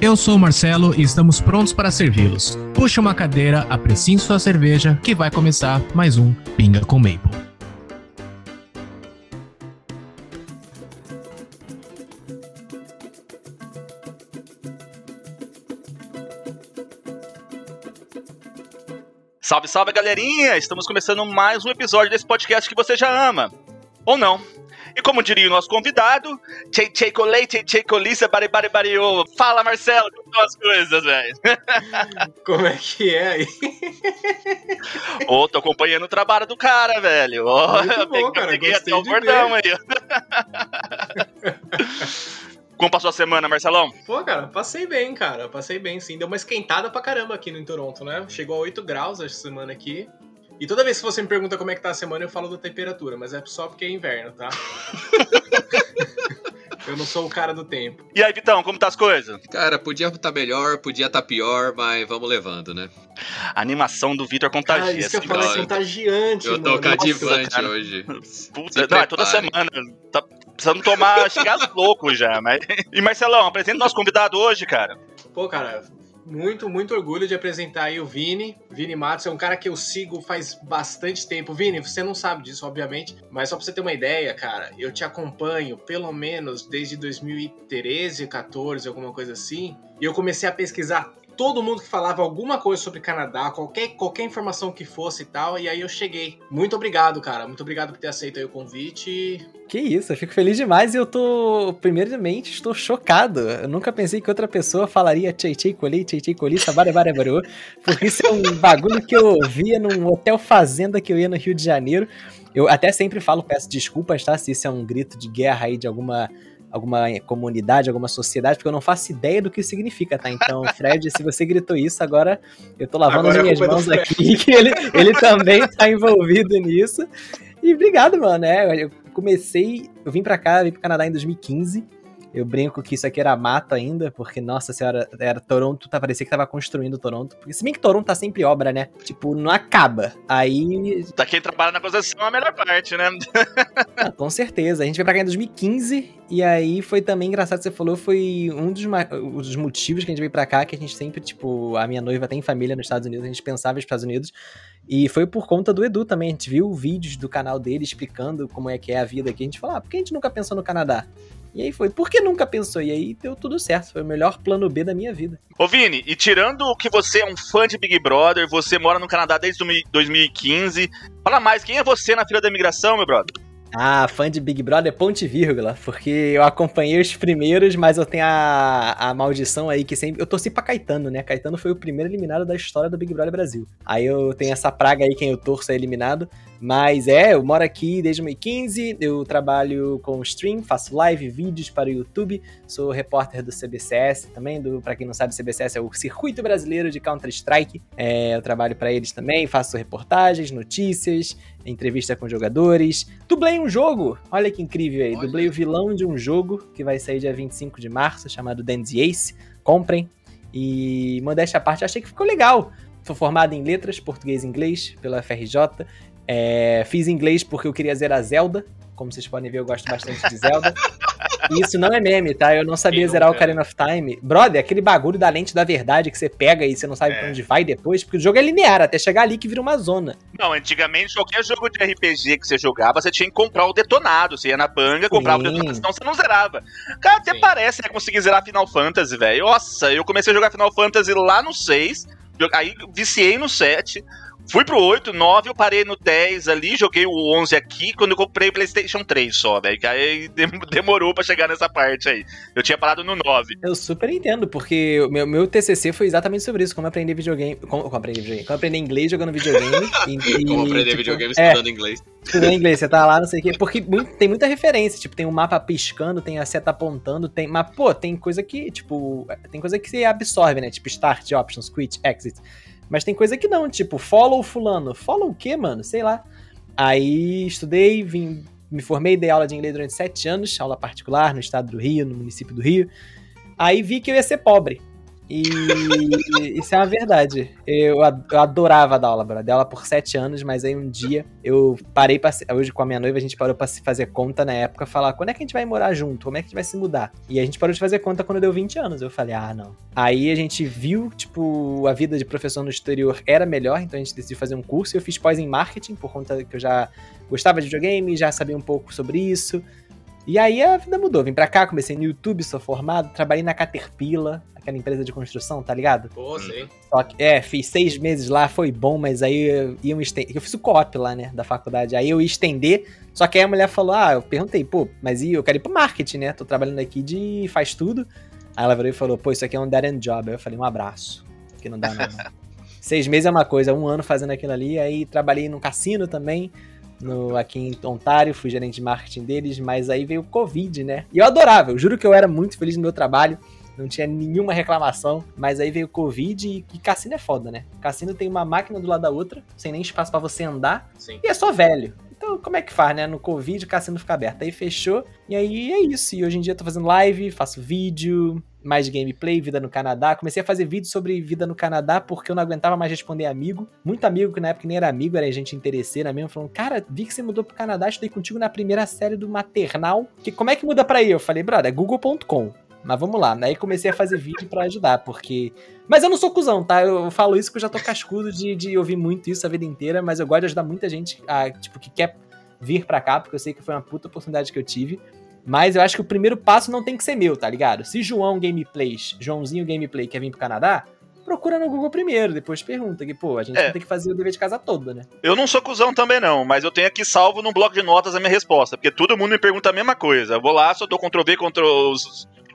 Eu sou o Marcelo e estamos prontos para servi-los. Puxe uma cadeira, apreciem sua cerveja, que vai começar mais um Pinga com Maple. Salve, salve, galerinha! Estamos começando mais um episódio desse podcast que você já ama. Ou não. E como diria o nosso convidado, tchei tchei colei, tchei tchei colissa, bari bari bariô. Fala, Marcelo, como estão as coisas, velho? Como é que é aí? Ô, oh, tô acompanhando o trabalho do cara, velho. Ó, oh, bom, cara, peguei até o bordão aí. Como passou a semana, Marcelão? Pô, cara, passei bem, cara. Passei bem, sim. Deu uma esquentada pra caramba aqui no Toronto, né? Chegou a 8 graus essa semana aqui. E toda vez que você me pergunta como é que tá a semana, eu falo da temperatura, mas é só porque é inverno, tá? eu não sou o cara do tempo. E aí, Vitão, como tá as coisas? Cara, podia estar tá melhor, podia estar tá pior, mas vamos levando, né? A animação do Vitor contagia. Cara, isso que eu falei, é contagiante, Eu tô cativante hoje. Puta, não, é toda semana. Tá precisando tomar, chegar louco já, mas... E Marcelão, apresenta o nosso convidado hoje, cara. Pô, cara, muito, muito orgulho de apresentar aí o Vini. Vini Matos é um cara que eu sigo faz bastante tempo. Vini, você não sabe disso, obviamente, mas só pra você ter uma ideia, cara, eu te acompanho pelo menos desde 2013, 14, alguma coisa assim. E eu comecei a pesquisar todo mundo que falava alguma coisa sobre Canadá, qualquer, qualquer informação que fosse e tal, e aí eu cheguei. Muito obrigado, cara. Muito obrigado por ter aceito o convite. Que isso, eu fico feliz demais e eu tô, primeiramente, estou chocado. Eu nunca pensei que outra pessoa falaria tchei tchei coli, tchei tchei coli, sabare baru, porque isso é um bagulho que eu via num hotel fazenda que eu ia no Rio de Janeiro. Eu até sempre falo, peço desculpas, tá? Se isso é um grito de guerra aí de alguma alguma comunidade, alguma sociedade, porque eu não faço ideia do que isso significa, tá? Então, Fred, se você gritou isso, agora eu tô lavando agora as minhas mãos aqui, que ele, ele também tá envolvido nisso. E obrigado, mano, né? Eu comecei, eu vim pra cá, vim pro Canadá em 2015, eu brinco que isso aqui era mato ainda, porque, nossa senhora, era Toronto, tá, parecia que tava construindo Toronto. Porque se bem que Toronto tá sempre obra, né? Tipo, não acaba. Aí. Tá quem trabalha na construção é a melhor parte, né? ah, com certeza. A gente veio pra cá em 2015, e aí foi também engraçado que você falou, foi um dos, um dos motivos que a gente veio pra cá, que a gente sempre, tipo, a minha noiva tem família nos Estados Unidos, a gente pensava nos Estados Unidos. E foi por conta do Edu também. A gente viu vídeos do canal dele explicando como é que é a vida aqui. A gente falou, ah, por que a gente nunca pensou no Canadá? E aí foi, por que nunca pensou? E aí deu tudo certo, foi o melhor plano B da minha vida. Ô Vini, e tirando que você é um fã de Big Brother, você mora no Canadá desde 2015, fala mais, quem é você na fila da imigração, meu brother? Ah, fã de Big Brother ponte vírgula, porque eu acompanhei os primeiros, mas eu tenho a, a maldição aí que sempre. Eu torci pra Caetano, né? Caetano foi o primeiro eliminado da história do Big Brother Brasil. Aí eu tenho essa praga aí, quem eu torço é eliminado. Mas é, eu moro aqui desde 2015, eu trabalho com stream, faço live, vídeos para o YouTube, sou repórter do CBCS também, do, para quem não sabe, CBCS é o Circuito Brasileiro de Counter-Strike. É, eu trabalho para eles também, faço reportagens, notícias, entrevista com jogadores. Dublei um jogo, olha que incrível aí, olha. dublei o vilão de um jogo que vai sair dia 25 de março, chamado Dandy Ace. Comprem. E modéstia à parte, achei que ficou legal. Sou formado em letras, português e inglês, pela FRJ. É, fiz inglês porque eu queria zerar Zelda. Como vocês podem ver, eu gosto bastante de Zelda. E isso não é meme, tá? Eu não sabia zerar o Karen of Time. Brother, aquele bagulho da lente da verdade que você pega e você não sabe é. pra onde vai depois, porque o jogo é linear, até chegar ali que vira uma zona. Não, antigamente qualquer jogo de RPG que você jogava, você tinha que comprar o detonado. Você ia na banga, comprava Sim. o detonado, senão você não zerava. Cara, até Sim. parece né, conseguir zerar Final Fantasy, velho. Nossa, eu comecei a jogar Final Fantasy lá no 6, aí viciei no 7 Fui pro 8, 9, eu parei no 10 ali, joguei o 11 aqui, quando eu comprei o PlayStation 3 só, velho. Que aí demorou pra chegar nessa parte aí. Eu tinha parado no 9. Eu super entendo, porque o meu, meu TCC foi exatamente sobre isso, como aprender videogame. Como, como aprender videogame? Como aprender inglês jogando videogame. e, como aprender tipo, videogame é, estudando inglês. Estudando inglês, você tá lá, não sei o quê. Porque muito, tem muita referência, tipo, tem um mapa piscando, tem a seta apontando, tem. Mas, pô, tem coisa que, tipo. Tem coisa que você absorve, né? Tipo, start, options, quit, exit. Mas tem coisa que não, tipo, follow fulano. Follow o quê, mano? Sei lá. Aí estudei, vim, me formei, dei aula de inglês durante sete anos, aula particular no estado do Rio, no município do Rio. Aí vi que eu ia ser pobre. E isso é uma verdade. Eu, adorava dar aula, bro. Dei aula por sete anos, mas aí um dia eu parei pra. Hoje com a minha noiva, a gente parou pra se fazer conta na época, falar quando é que a gente vai morar junto? Como é que a gente vai se mudar? E a gente parou de fazer conta quando deu 20 anos. Eu falei, ah, não. Aí a gente viu, tipo, a vida de professor no exterior era melhor, então a gente decidiu fazer um curso. Eu fiz pós em marketing, por conta que eu já gostava de videogame, já sabia um pouco sobre isso. E aí a vida mudou. Vim pra cá, comecei no YouTube, sou formado, trabalhei na Caterpillar, aquela empresa de construção, tá ligado? Pô, sei. Só que, é, fiz seis meses lá, foi bom, mas aí eu, ia estender, eu fiz o co-op lá, né, da faculdade. Aí eu ia estender, só que aí a mulher falou, ah, eu perguntei, pô, mas e eu quero ir pro marketing, né? Tô trabalhando aqui de faz tudo. Aí ela virou e falou, pô, isso aqui é um dead end job. Aí eu falei, um abraço, que não dá não. Seis meses é uma coisa, um ano fazendo aquilo ali, aí trabalhei no cassino também, no, aqui em Ontário, fui gerente de marketing deles, mas aí veio o Covid, né? E eu adorava, eu juro que eu era muito feliz no meu trabalho, não tinha nenhuma reclamação, mas aí veio o Covid e, e cassino é foda, né? Cassino tem uma máquina do lado da outra, sem nem espaço para você andar, Sim. e é só velho. Então, como é que faz, né? No Covid, o cassino fica aberto. Aí fechou, e aí é isso. E hoje em dia eu tô fazendo live, faço vídeo, mais gameplay, vida no Canadá. Comecei a fazer vídeo sobre vida no Canadá porque eu não aguentava mais responder amigo. Muito amigo que na época nem era amigo, era gente interesseira mesmo, falando: Cara, vi que você mudou pro Canadá, estudei contigo na primeira série do maternal. Que, como é que muda pra aí? Eu falei: Brother, é google.com. Mas vamos lá. Aí comecei a fazer vídeo para ajudar, porque. Mas eu não sou cuzão, tá? Eu falo isso porque eu já tô cascudo de, de ouvir muito isso a vida inteira, mas eu gosto de ajudar muita gente a, tipo, que quer vir pra cá, porque eu sei que foi uma puta oportunidade que eu tive. Mas eu acho que o primeiro passo não tem que ser meu, tá ligado? Se João Gameplays, Joãozinho Gameplay quer vir pro Canadá, procura no Google primeiro, depois pergunta, que, pô, a gente É. tem que fazer o dever de casa todo, né? Eu não sou cuzão também, não, mas eu tenho aqui salvo num bloco de notas a minha resposta, porque todo mundo me pergunta a mesma coisa. Eu vou lá, só dou Ctrl V, Ctrl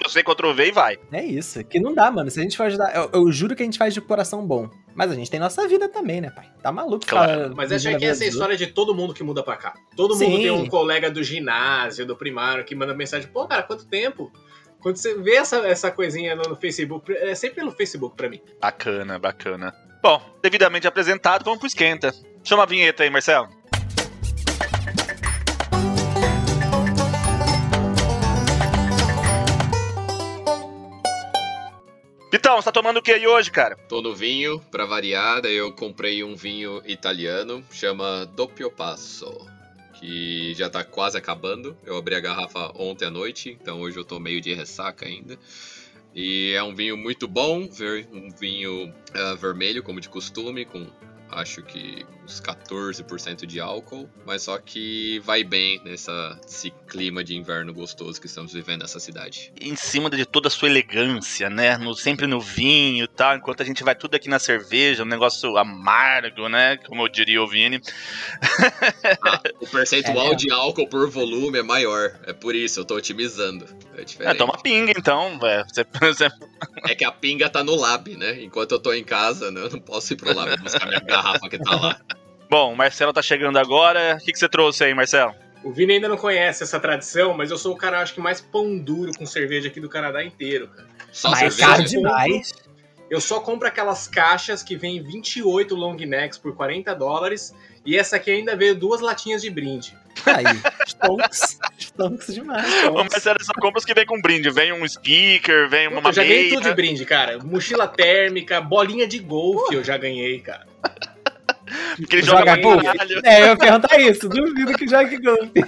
sei Ctrl V e vai. É isso, que não dá, mano. Se a gente for ajudar, eu, eu juro que a gente faz de coração bom. Mas a gente tem nossa vida também, né, pai? Tá maluco, Claro. ficar Mas acho a que essa é a história de todo mundo que muda pra cá. Todo Sim. mundo tem um colega do ginásio, do primário, que manda mensagem, pô, cara, quanto tempo? Quando você vê essa, essa coisinha no, no Facebook, é sempre pelo Facebook pra mim. Bacana, bacana. Bom, devidamente apresentado, vamos pro esquenta. Chama a vinheta aí, Marcelo. Pitão, você tá tomando o que aí hoje, cara? Tô no vinho, pra variar, eu comprei um vinho italiano, chama Doppio Passo, que já tá quase acabando. Eu abri a garrafa ontem à noite, então hoje eu tô meio de ressaca ainda. E é um vinho muito bom, um vinho ah, vermelho, como de costume, com acho que uns 14% de álcool, mas só que vai bem nessa, nesse clima de inverno gostoso que estamos vivendo nessa cidade. Em cima de toda a sua elegância, né? No- sempre no vinho e tal, enquanto a gente vai tudo aqui na cerveja, um negócio amargo, né? Como eu diria o Vini. Ah, o percentual É. de álcool por volume é maior. É por isso, eu tô otimizando. É É, diferente. toma pinga então, velho. Você- você- É que a pinga tá no lab, né? Enquanto eu tô em casa, né, eu não posso ir pro lab buscar minha garrafa que tá lá. Bom, o Marcelo tá chegando agora. O que, que você trouxe aí, Marcelo? O Vini ainda não conhece essa tradição, mas eu sou o cara, acho que mais pão duro com cerveja aqui do Canadá inteiro, cara. Só Mas cerveja. caro demais. Eu só compro aquelas caixas que vem 28 long necks por 40 dólares, e essa aqui ainda veio duas latinhas de brinde. Aí, stonks. stonks demais. O stonks. Marcelo são compras que vem com brinde. Vem um speaker, vem uma eu já ganhei tudo de brinde, cara. Mochila térmica, bolinha de golfe eu já ganhei, cara. Que ele joga, Joga. É, eu ia perguntar isso. Duvido que jogue golfe.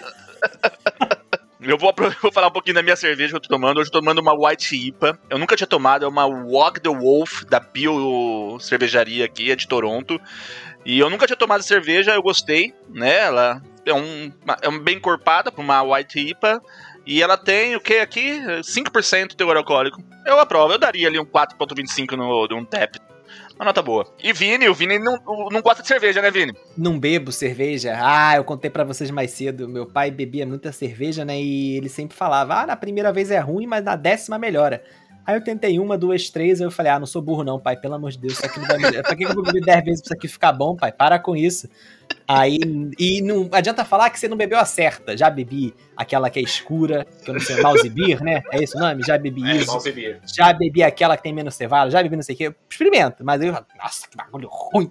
Eu vou, vou falar um pouquinho da minha cerveja que eu tô tomando. Hoje eu tô tomando uma White IPA. Eu nunca tinha tomado, é uma Walk the Wolf da Bio Cervejaria aqui, é de Toronto. E eu nunca tinha tomado cerveja, eu gostei, né? Ela é, um, é um bem encorpada pra uma White IPA. E ela tem o que aqui? 5% teor alcoólico. Eu aprovo, eu daria ali um 4.25 no, de um tap. Uma nota boa. E Vini, o Vini não, não gosta de cerveja, né, Vini? Não bebo cerveja. Ah, eu contei pra vocês mais cedo. Meu pai bebia muita cerveja, né? E ele sempre falava: ah, na primeira vez é ruim, mas na décima melhora. Aí eu tentei uma, duas, três, aí eu falei, ah, não sou burro não, pai, pelo amor de Deus, isso aqui não vai me... Pra que eu vou beber dez vezes pra isso aqui ficar bom, pai? Para com isso. Aí, e não adianta falar que você não bebeu a certa. Já bebi aquela que é escura, que eu não sei, beer, né? É esse o nome? Já bebi É, isso. Já bebi aquela que tem menos cevada, já bebi não sei o que. Experimento, mas aí eu falo, nossa, que bagulho ruim.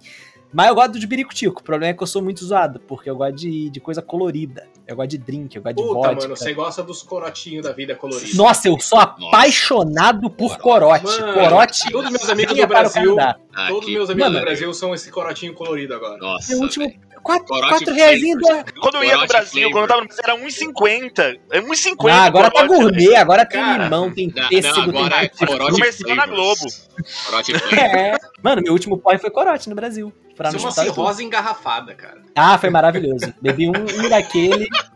Mas eu gosto de biricutico. O problema é que eu sou muito zoado, porque eu gosto de, de coisa colorida. Eu gosto de drink, eu gosto de Puta, vodka. mano, você gosta dos corotinhos da vida colorida. Nossa, eu sou apaixonado por corote. Mano, corote. Todos meus amigos do o Brasil, Canadá. todos Aqui. meus amigos Mano, do Brasil são esse corotinho colorido agora. Nossa, Meu último. Quatro, reais. Quando eu ia no Brasil, flavor. quando eu tava no Brasil, era 1,50. É 1,50. Ah, agora tá gourmet, agora tem Cara, limão, tem é tem corote Comercial na. Globo. É. Mano, meu último porre foi corote no Brasil. Pra Isso é uma tudo. cirrose engarrafada, cara. Ah, foi maravilhoso. Bebi um, um daquele.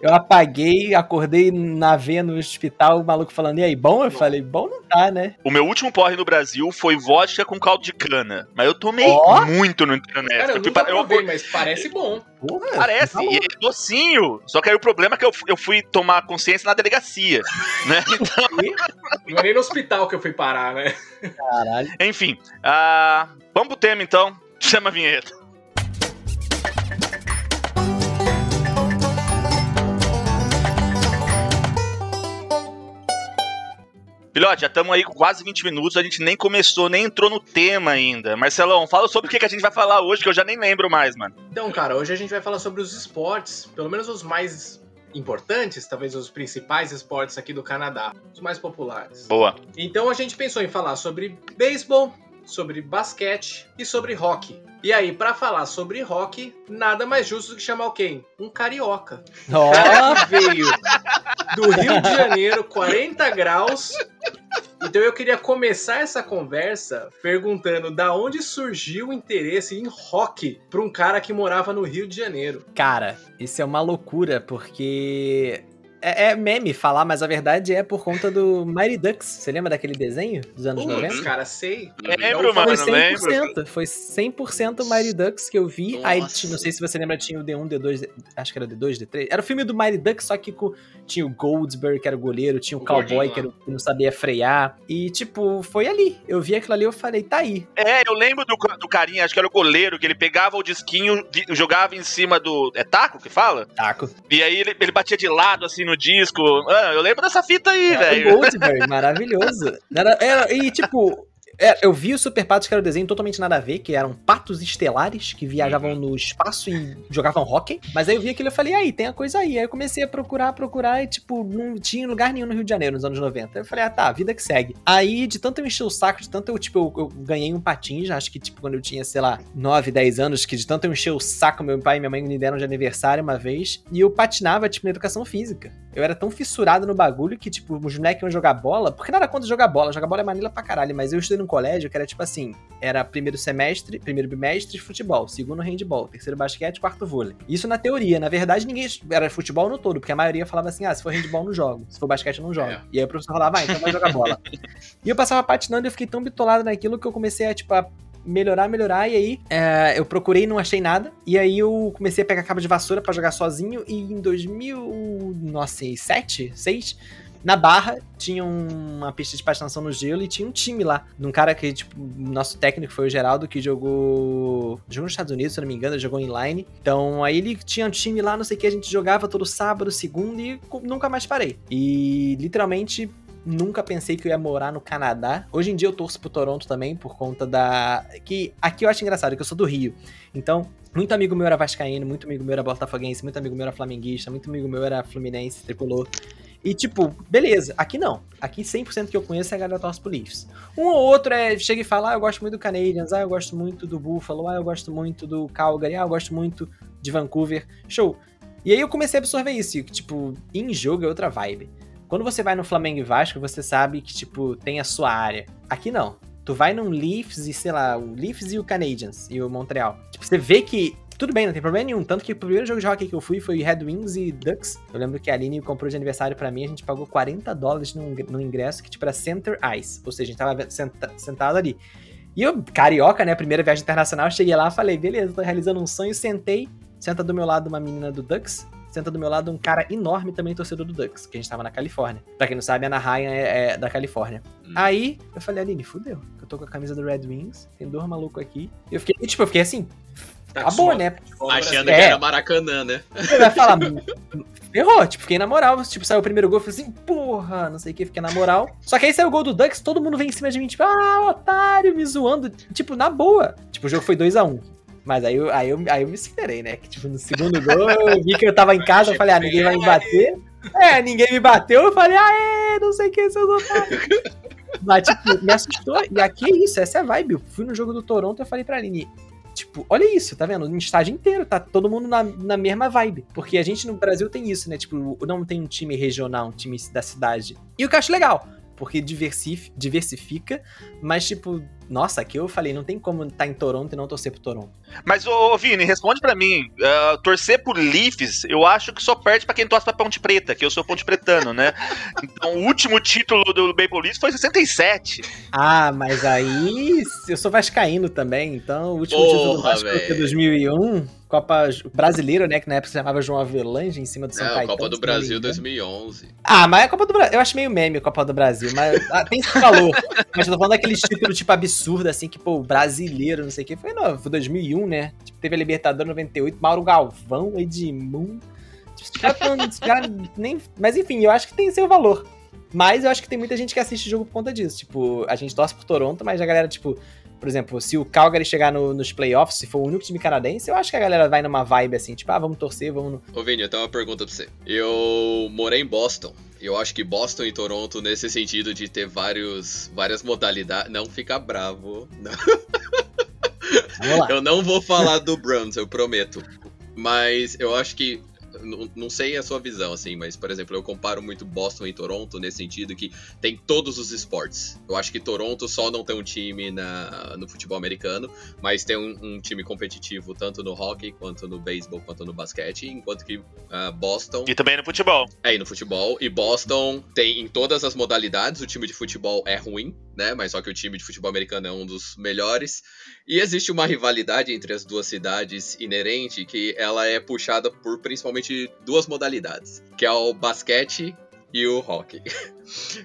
Eu apaguei, acordei na veia no hospital, o maluco falando, e aí, bom? Eu falei, bom não tá, né? O meu último porre no Brasil foi vodka com caldo de cana. Mas eu tomei Ó. muito no internet. Cara, eu eu fui nunca eu- provei, mas parece bom. Porra, Parece, tá e é docinho. Só que aí o problema é que eu, eu fui tomar consciência na delegacia. Né? Então, Não é nem no hospital que eu fui parar, né? Caralho. enfim. ah, vamos pro tema então. Chama a vinheta. Filhote, já estamos aí com quase 20 minutos, a gente nem começou, nem entrou no tema ainda. Marcelão, fala sobre o que que a gente vai falar hoje, que eu já nem lembro mais, mano. Então, cara, hoje a gente vai falar sobre os esportes, pelo menos os mais importantes, talvez os principais esportes aqui do Canadá, os mais populares. Boa. Então a gente pensou em falar sobre beisebol, sobre basquete e sobre hockey. E aí, pra falar sobre hockey, nada mais justo do que chamar quem? Um carioca. Cara que veio do Rio de Janeiro, 40 graus. Então eu queria começar essa conversa perguntando da onde surgiu o interesse em hockey para um cara que morava no Rio de Janeiro. cara, isso é uma loucura, porque. É, é meme falar, mas a verdade é por conta do Mighty Ducks. Você lembra daquele desenho dos anos Putz, 90? cara, sei. Lembro, Então, mano, Foi lembro. 100%, foi 100% Mighty Ducks que eu vi. Aí, Nossa. tinha- não sei se você lembra, tinha o D1, D2, acho que era D2, D3. Era o filme do Mighty Ducks, só que tinha o Goldsberg, que era o goleiro, tinha o, O Cowboy, gordinho que, era o que não sabia frear. E, tipo, foi ali. Eu vi aquilo ali, eu falei, tá aí. É, eu lembro do, do carinha, acho que era o goleiro, que ele pegava o disquinho, jogava em cima do. É taco que fala? Taco. E aí ele, ele batia de lado, assim, no disco. Ah, eu lembro dessa fita aí, É, o velho. Maravilhoso. Era, era- e, tipo, é, eu vi o Super Patos, que era o desenho totalmente nada a ver, que eram patos estelares que viajavam no espaço e jogavam hockey. Mas aí eu vi aquilo e falei, aí, tem a coisa aí. Aí eu comecei a procurar, procurar, e, tipo, não tinha lugar nenhum no Rio de Janeiro nos anos 90. Aí eu falei, ah, tá, vida que segue. Aí, de tanto eu encher o saco, de tanto eu, tipo, eu, eu ganhei um patins, já acho que, tipo, quando eu tinha, sei lá, 9, 10 anos, que de tanto eu encher o saco, meu pai e minha mãe me deram de aniversário uma vez, e eu patinava, tipo, na educação física. Eu era tão fissurado no bagulho que, tipo, os moleques iam jogar bola, porque nada contra jogar bola, jogar bola é manila pra caralho, mas eu estudei num colégio que era tipo assim: era primeiro semestre, primeiro bimestre, futebol, segundo handball, terceiro basquete, quarto vôlei. Isso na teoria, na verdade, ninguém era futebol no todo, porque a maioria falava assim: ah, se for handball, não jogo, se for basquete, não jogo. É. E aí o professor falava, ah, então vai jogar bola. e eu passava patinando e eu fiquei tão bitolado naquilo que eu comecei a, tipo, a melhorar, melhorar, e aí é, eu procurei e não achei nada, e aí eu comecei a pegar cabo de vassoura pra jogar sozinho, e em 2007, 6, na Barra tinha um- uma pista de patinação no gelo e tinha um time lá, um cara que, tipo, nosso técnico foi o Geraldo, que jogou, jogou nos Estados Unidos, se não me engano, jogou inline, então aí ele tinha um time lá, não sei o que, a gente jogava todo sábado, segundo, e nunca mais parei. E, literalmente, Nunca pensei que eu ia morar no Canadá. Hoje em dia eu torço pro Toronto também, por conta da. Que aqui eu acho engraçado, que eu sou do Rio. Então, muito amigo meu era Vascaíno, muito amigo meu era Botafoguense, muito amigo meu era Flamenguista, muito amigo meu era Fluminense, tricolor. E tipo, beleza, aqui não. Aqui 100% que eu conheço é a galera torce pro Leafs. Um ou outro é, chega e fala, ah, eu gosto muito do Canadiens, ah, eu gosto muito do Buffalo, ah, eu gosto muito do Calgary, ah, eu gosto muito de Vancouver. Show. E aí eu comecei a absorver isso, que tipo, em jogo é outra vibe. Quando você vai no Flamengo e Vasco, você sabe que, tipo, tem a sua área. Aqui não. Tu vai num Leafs e, sei lá, o Leafs e o Canadiens e o Montreal. Tipo, você vê que tudo bem, não tem problema nenhum. Tanto que o primeiro jogo de hockey que eu fui foi Red Wings e Ducks. Eu lembro que a Aline comprou de aniversário pra mim, a gente pagou 40 dólares no, ingresso, que tipo era Center Ice. Ou seja, a gente tava senta- sentado ali. E eu, carioca, né, primeira viagem internacional, cheguei lá falei, beleza, tô realizando um sonho, sentei. Senta do meu lado uma menina do Ducks, senta do meu lado um cara enorme também torcedor do Ducks, que a gente tava na Califórnia. Pra quem não sabe, a Ana Ryan é, é da Califórnia. Hum. Aí eu falei, Aline, fudeu. Eu tô com a camisa do Red Wings, tem dois malucos aqui. E eu fiquei, tipo, eu fiquei assim, Tá acabou, né? Achando É. que era Maracanã, né? Você vai falar, ferrou, tipo, fiquei na moral. Tipo, saiu o primeiro gol, eu falei assim, porra, não sei o que, fiquei na moral. Só que aí saiu o gol do Ducks, todo mundo vem em cima de mim, tipo, ah, otário, me zoando. Tipo, na boa. Tipo, o jogo foi 2x1. Mas aí eu, aí, eu, aí eu me esperei, né? Que, tipo, no segundo gol, eu vi que eu tava em casa, eu falei, ah, ninguém vai me bater. É, ninguém me bateu, eu falei, ah, é, não sei o que, seus otários. Mas, tipo, me assustou. E aqui é isso, essa é a vibe. Eu fui no jogo do Toronto e eu falei pra Aline, Tipo, olha isso, tá vendo? No estádio inteiro, tá todo mundo na, na mesma vibe. Porque a gente no Brasil tem isso, né? Tipo, não tem um time regional, um time da cidade. E o que eu acho legal, porque diversif, diversifica, mas tipo, nossa, aqui eu falei, não tem como estar em Toronto e não torcer pro Toronto. Mas, ô, ô, Vini, responde pra mim. ah, torcer por Leafs, eu acho que só perde pra quem torce pra Ponte Preta, que eu sou Ponte Pretano, né? Então, o último título do Maple Leafs foi em 67. Ah, mas aí eu sou vascaíno também, então o último Porra, título do Vasco foi velho. 2001, Copa Brasileira, né, que na época se chamava João Avelange, em cima do São Não, Caetano. Copa do Brasil engano. 2011. Ah, mas a Copa do Brasil, eu acho meio meme a Copa do Brasil, mas ah, tem esse valor. mas eu tô falando daqueles títulos, tipo, absurdo, assim, que, pô, brasileiro, não sei o que. Foi, não, foi 2001, né? Tipo, teve a Libertadores 98, Mauro Galvão, Edmundo. Tipo, nem... Mas enfim, eu acho que tem seu valor. Mas eu acho que tem muita gente que assiste o jogo por conta disso. Tipo, a gente torce por Toronto, mas a galera, tipo, por exemplo, se o Calgary chegar no- nos playoffs, se for o único time canadense, eu acho que a galera vai numa vibe assim, tipo, ah, vamos torcer, vamos. no- Ô Vini, eu tenho uma pergunta pra você. Eu morei em Boston. Eu acho que Boston e Toronto, nesse sentido de ter vários, várias modalidades. Não fica bravo. Não. Eu não vou falar do Bruns, eu prometo. Mas eu acho que. Não, não sei a sua visão, assim, mas, por exemplo, eu comparo muito Boston e Toronto nesse sentido que tem todos os esportes. Eu acho que Toronto só não tem um time na, no futebol americano, mas tem um, um time competitivo tanto no hockey, quanto no beisebol, quanto no basquete, enquanto que ah, Boston E também no futebol. é, e no futebol. E Boston tem em todas as modalidades. O time de futebol é ruim, né? Mas só que o time de futebol americano é um dos melhores. E existe uma rivalidade entre as duas cidades inerente que ela é puxada por principalmente duas modalidades, que é o basquete e o hockey.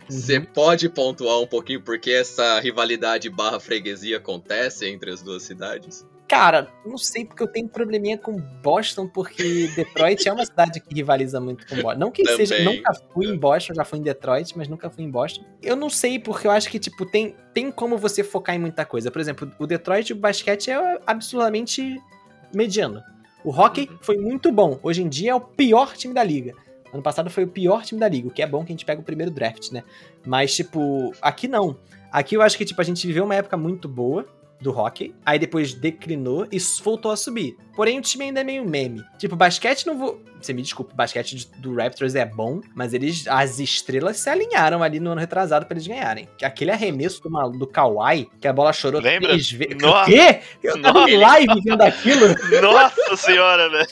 Você pode pontuar um pouquinho por que essa rivalidade barra freguesia acontece entre as duas cidades? Cara, não sei porque eu tenho probleminha com Boston, porque Detroit é uma cidade que rivaliza muito com Boston. Não que Também. seja, nunca fui em Boston, já fui em Detroit, mas nunca fui em Boston. Eu não sei porque eu acho que tipo tem tem como você focar em muita coisa. Por exemplo, o Detroit o basquete é absurdamente mediano. O hockey Uhum. foi muito bom. Hoje em dia é o pior time da liga. Ano passado foi o pior time da liga, o que é bom que a gente pega o primeiro draft, né? Mas, tipo, aqui não. Aqui eu acho que, tipo, a gente viveu uma época muito boa do hockey, aí depois declinou e voltou a subir. Porém, o time ainda é meio meme. Tipo, basquete não vou. Você me desculpa, o basquete do Raptors é bom, mas eles. As estrelas se alinharam ali no ano retrasado pra eles ganharem. Aquele arremesso do, do Kawhi, que a bola chorou Lembra? três vezes. Nossa. Quê? Eu tava Nossa. em live vendo aquilo. Nossa senhora, velho.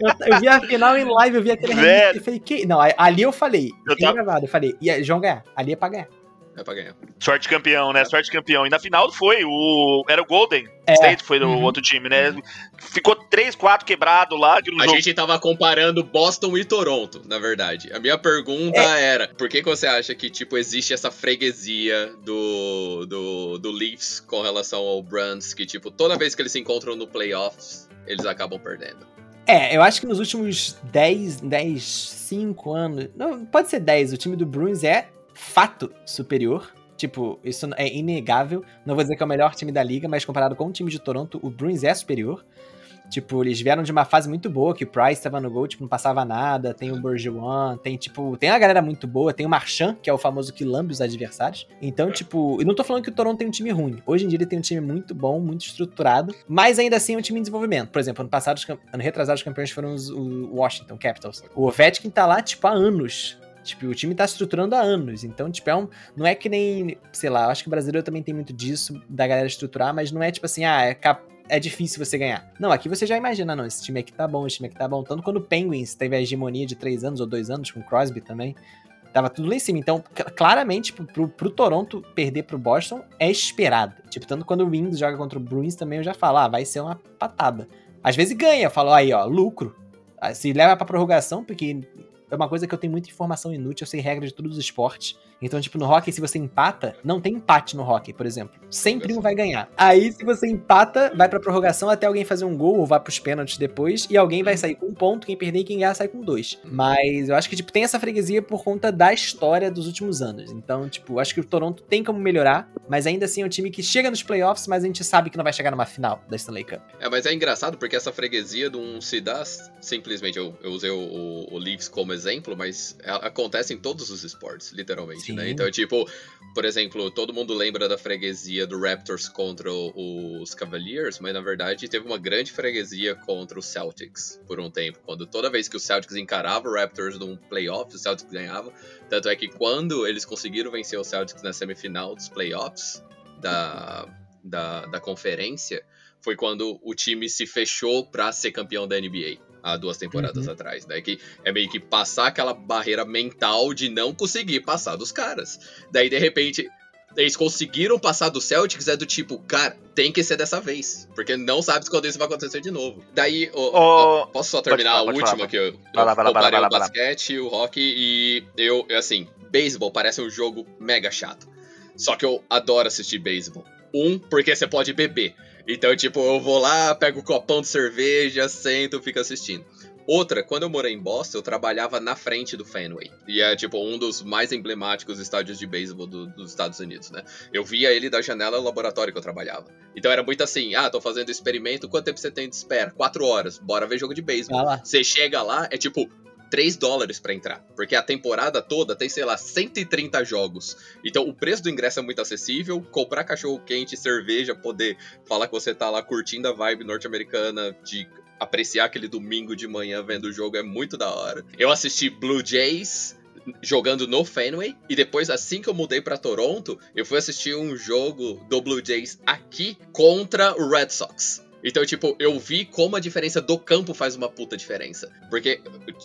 Eu, eu vi a final em live, eu vi aquele Velho. arremesso e falei, que. Não, ali eu falei, Eu tava- gravado, eu falei, e vão ganhar. Ali é pra ganhar. É pra ganhar. Sorte campeão, né? Sorte campeão. E na final foi o. Era o Golden É. State, foi o Uhum. outro time, né? Ficou 3, 4 quebrado lá. Que no A jogo... gente tava comparando Boston e Toronto, na verdade. A minha pergunta era, por que, que você acha que, tipo, existe essa freguesia do, do, do Leafs com relação ao Bruns, que, tipo, toda vez que eles se encontram no playoffs, eles acabam perdendo? É, eu acho que nos últimos 10, 10, 5 anos. Não, pode ser 10. O time do Bruins é fato superior. Tipo, isso é inegável. Não vou dizer que é o melhor time da liga, mas comparado com o time de Toronto, o Bruins é superior. Tipo, eles vieram de uma fase muito boa, que o Price tava no gol, tipo, não passava nada. Tem o Bergeron, tem, tipo, tem uma galera muito boa. Tem o Marchand, que é o famoso que lambe os adversários. Então, tipo, eu não tô falando que o Toronto tem um time ruim. Hoje em dia ele tem um time muito bom, muito estruturado, mas ainda assim é um time em desenvolvimento. Por exemplo, ano passado, ano retrasado, os campeões foram os, o Washington Capitals. O Ovechkin tá lá, tipo, há anos. Tipo, o time tá estruturando há anos. Então, tipo, é um, não é que nem, sei lá, acho que o brasileiro também tem muito disso, da galera estruturar, mas não é tipo assim, ah, é, cap- é difícil você ganhar. Não, aqui você já imagina, não, esse time aqui tá bom, esse time aqui tá bom. Tanto quando o Penguins teve a hegemonia de três anos ou dois anos, com o Crosby também, tava tudo lá em cima. Então, cl- claramente, pro, pro, pro Toronto perder pro Boston é esperado. Tipo, tanto quando o Wings joga contra o Bruins também, eu já falo, ah, vai ser uma patada. Às vezes ganha, eu falo, aí, ó, lucro. Ah, Se leva pra prorrogação, porque é uma coisa que eu tenho muita informação inútil, eu sei regra de todos os esportes. Então, tipo, no hockey, se você empata, não tem empate no hockey, por exemplo. Sempre um vai ganhar. Aí, se você empata, vai pra prorrogação até alguém fazer um gol ou vai pros pênaltis depois, e alguém vai sair com um ponto, quem perder e quem ganhar sai com dois. Mas eu acho que, tipo, tem essa freguesia por conta da história dos últimos anos. Então, tipo, acho que o Toronto tem como melhorar, mas ainda assim é um time que chega nos playoffs, mas a gente sabe que não vai chegar numa final da Stanley Cup. É, mas é engraçado porque essa freguesia não se dá simplesmente. Eu, eu usei o, o, o Leafs como exemplo, mas acontece em todos os esportes, literalmente, Sim. Né? Então, tipo, por exemplo, todo mundo lembra da freguesia do Raptors contra os Cavaliers, mas na verdade teve uma grande freguesia contra os Celtics por um tempo. Quando toda vez que o Celtics encarava o Raptors num playoff, o Celtics ganhava. Tanto é que quando eles conseguiram vencer o Celtics na semifinal dos playoffs da, da, da conferência, foi quando o time se fechou pra ser campeão da NBA. Há duas temporadas Uhum. atrás, né? Que é meio que passar aquela barreira mental de não conseguir passar dos caras. Daí, de repente, eles conseguiram passar do Celtics, é do tipo, cara, tem que ser dessa vez. Porque não sabe quando isso vai acontecer de novo. Daí, Ô, ó, posso só terminar falar, a última falar. que eu, Vai lá, vai lá, lá, comparei vai lá, o basquete, o hockey e eu, eu, assim, beisebol parece um jogo mega chato. Só que eu adoro assistir beisebol. Um, porque você pode beber. Então, tipo, eu vou lá, pego um copão de cerveja, sento, fico assistindo. Outra, quando eu morei em Boston, eu trabalhava na frente do Fenway. E é, tipo, um dos mais emblemáticos estádios de beisebol do- dos Estados Unidos, né? Eu via ele da janela do laboratório que eu trabalhava. Então era muito assim, ah, tô fazendo experimento, quanto tempo você tem de espera? Quatro horas, bora ver jogo de beisebol. Você chega lá, é tipo 3 dólares pra entrar. Porque a temporada toda tem, sei lá, 130 jogos. Então o preço do ingresso é muito acessível. Comprar cachorro quente, cerveja, poder falar que você tá lá curtindo a vibe norte-americana de apreciar aquele domingo de manhã vendo o jogo é muito da hora. Eu assisti Blue Jays jogando no Fenway e depois assim que eu mudei pra Toronto, eu fui assistir um jogo do Blue Jays aqui contra o Red Sox. Então, tipo, eu vi como a diferença do campo faz uma puta diferença. Porque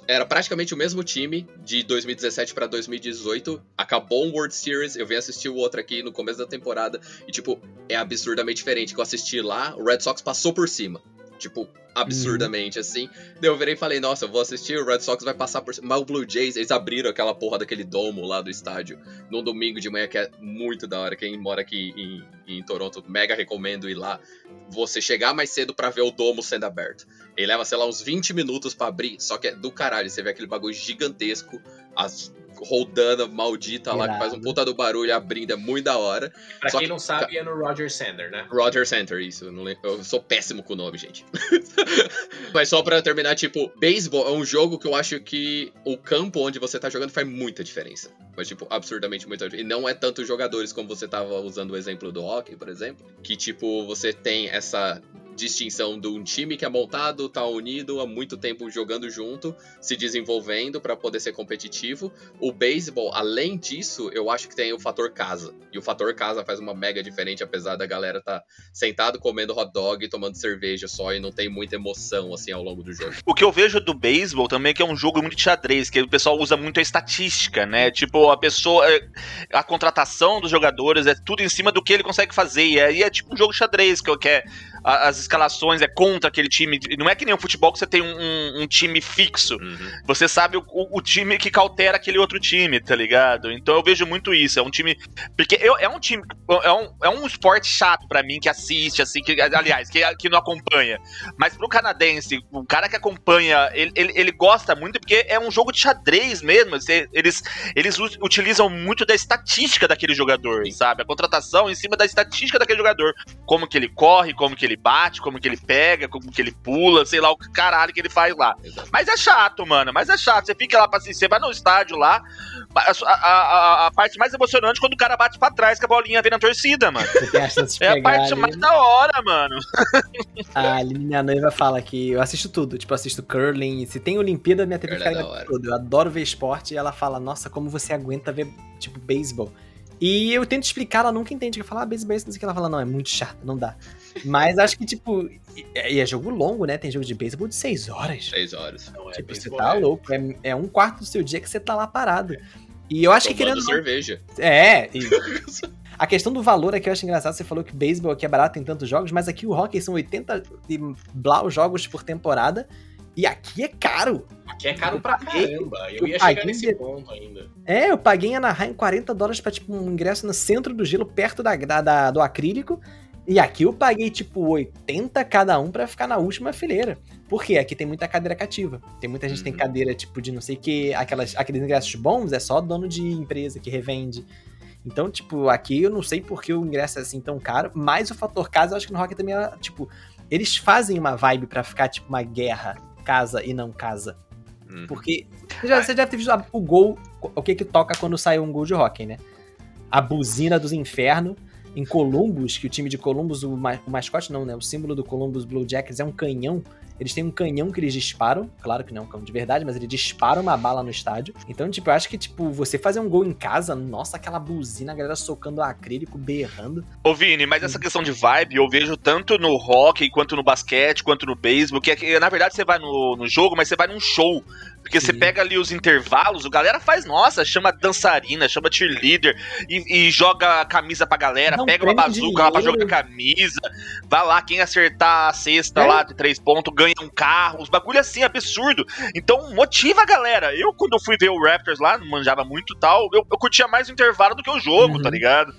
era praticamente o mesmo time de 2017 pra 2018. Acabou um World Series, eu vim assistir o outro aqui no começo da temporada. E, tipo, é absurdamente diferente. Que eu assisti lá, o Red Sox passou por cima. Tipo, absurdamente assim. Daí eu virei e falei, nossa, eu vou assistir, o Red Sox vai passar por cima. Mas o Blue Jays, eles abriram aquela porra daquele domo lá do estádio num domingo de manhã, que é muito da hora. Quem mora aqui em, em Toronto, mega recomendo ir lá. Você chegar mais cedo pra ver o domo sendo aberto. Ele leva, sei lá, uns 20 minutos pra abrir, só que é do caralho. Você vê aquele bagulho gigantesco, as rodando maldita lá, que faz um Irado. puta do barulho abrindo, é muito da hora. Pra Só quem que- não sabe, é no Roger Center, né? Roger Center, isso. Eu, não lembro, eu sou péssimo com o nome, gente. Mas só pra terminar, tipo, beisebol é um jogo que eu acho que o campo onde você tá jogando faz muita diferença. Mas, tipo, absurdamente muita diferença. E não é tanto jogadores como você tava usando o exemplo do hockey, por exemplo. Que, tipo, você tem essa distinção de um time que é montado, tá unido há muito tempo jogando junto, se desenvolvendo pra poder ser competitivo. O beisebol, além disso, eu acho que tem o fator casa. E o fator casa faz uma mega diferente, apesar da galera tá sentado comendo hot dog, tomando cerveja só e não tem muita emoção assim ao longo do jogo. O que eu vejo do beisebol também é que é um jogo muito de xadrez, que o pessoal usa muito a estatística, né? Tipo, a pessoa. é, A contratação dos jogadores é tudo em cima do que ele consegue fazer. E aí é tipo um jogo de xadrez, que, que é, a- as escalações é contra aquele time. Não é que nem o futebol que você tem um, um- um time fixo. Você sabe o, o- time que cautera aquele outro time, tá ligado? Então eu vejo muito isso. É um time. Porque eu, é um time. É um, é um esporte chato pra mim que assiste, assim, que, aliás, que, que não acompanha. Mas pro canadense, o cara que acompanha, ele, ele, ele gosta muito porque é um jogo de xadrez mesmo. Eles, eles utilizam muito da estatística daquele jogador, sabe? A contratação em cima da estatística daquele jogador. Como que ele corre, como que ele bate, como que ele pega, como que ele pula, sei lá o caralho que ele faz lá. Exato. Mas é chato, mano. Mas é chato. Você fica lá pra assistir, você vai no estádio lá. A, a- a- a parte mais emocionante é quando o cara bate pra trás com a bolinha vem na torcida, mano. Você tem a chance de É a parte ali. mais da hora, mano. A minha noiva, fala que eu assisto tudo. Tipo, assisto curling. Se tem Olimpíada, minha TV Curling fica é tudo. Eu adoro ver esporte. E ela fala, nossa, como você aguenta ver, tipo, beisebol. E eu tento explicar, ela nunca entende. Eu falo, ah, beisebol é isso, não sei o que. Ela fala, não, é muito chato, não dá. Mas acho que, tipo, e é jogo longo, né? Tem jogo de beisebol de seis horas. Seis horas. Não, é Tipo, você tá é. louco. É, é um quarto do seu dia que você tá lá parado. E eu acho que Tomando querendo. ou não- cerveja. É, e a questão do valor aqui eu acho engraçado. Você falou que beisebol aqui é barato em tantos jogos, mas aqui o hockey são 80 e blau jogos por temporada. E aqui é caro. Aqui é caro pra paguei- caramba. Eu eu ia chegar nesse de- ponto ainda. É, eu paguei em Anaheim 40 dólares pra, tipo, um ingresso no centro do gelo, perto da, da- da- do acrílico. E aqui eu paguei, tipo, 80 cada um pra ficar na última fileira. Por quê? Aqui tem muita cadeira cativa. Tem muita gente que tem Uhum. cadeira, tipo, de não sei o que. Aquelas, aqueles ingressos bons é só dono de empresa que revende. Então, tipo, aqui eu não sei por que o ingresso é assim tão caro, mas o fator casa eu acho que no Rock também é, tipo, eles fazem uma vibe pra ficar, tipo, uma guerra casa e não casa. Uhum. Porque você já, você já teve o gol, o que que toca quando sai um gol de hockey, né? A buzina dos infernos. Em Columbus, que o time de Columbus, o, ma- o mascote não, né? O símbolo do Columbus Blue Jackets é um canhão. Eles têm um canhão que eles disparam. Claro que não é um canhão de verdade, mas ele dispara uma bala no estádio. Então, tipo, eu acho que, tipo, você fazer um gol em casa, nossa, aquela buzina, a galera socando acrílico, berrando. Ô Vini, mas essa questão de vibe eu vejo tanto no hockey, quanto no basquete, quanto no beisebol, que, é na verdade você vai no, no jogo, mas você vai num show. Porque você Sim. pega ali os intervalos, o galera faz, nossa, chama dançarina, chama cheerleader e, e joga a camisa pra galera, um pega uma bazuca lá pra jogar camisa, vai lá, quem acertar a cesta É. lá de três pontos ganha um carro, os bagulho assim, absurdo. Então motiva a galera. Eu, quando eu fui ver o Raptors lá, não manjava muito e tal, eu, eu curtia mais o intervalo do que o jogo, Uhum. tá ligado?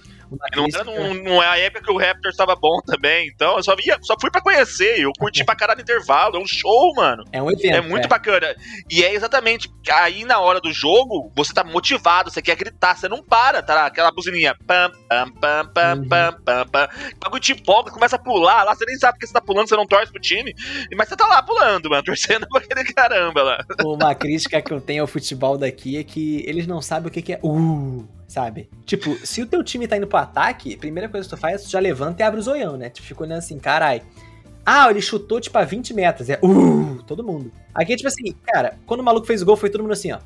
Não, era, não, não é a época que o Raptors tava bom também, então eu só, via, só fui pra conhecer, eu curti pra caralho intervalo, é um show, mano. É um evento. É muito bacana. E é exatamente, aí na hora do jogo, você tá motivado, você quer gritar, você não para, tá? Aquela buzininha. Pam, pam, pam, pam, Uhum. pam, pam, pam. O bagulho te empolga, começa a pular lá, você nem sabe porque você tá pulando, você não torce pro time, mas você tá lá pulando, mano, torcendo pra aquele caramba lá. Uma crítica que eu tenho ao futebol daqui é que eles não sabem o que, que é uh, sabe? Tipo, se o teu time tá indo pro ataque, a primeira coisa que tu faz é tu já levanta e abre o zoião, né? Tu fica olhando assim, carai. Ah, ele chutou, tipo, a 20 metros. É uh, todo mundo. Aqui é tipo assim, cara, quando o maluco fez o gol, foi todo mundo assim, ó.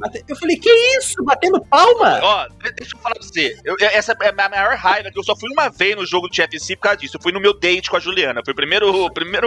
Bate- Eu falei, que isso? Batendo palma? Ó, deixa eu falar pra você. Eu- essa é a minha maior raiva, que eu só fui uma vez no jogo do TFC por causa disso. Eu fui no meu date com a Juliana. Foi o primeiro. o primeiro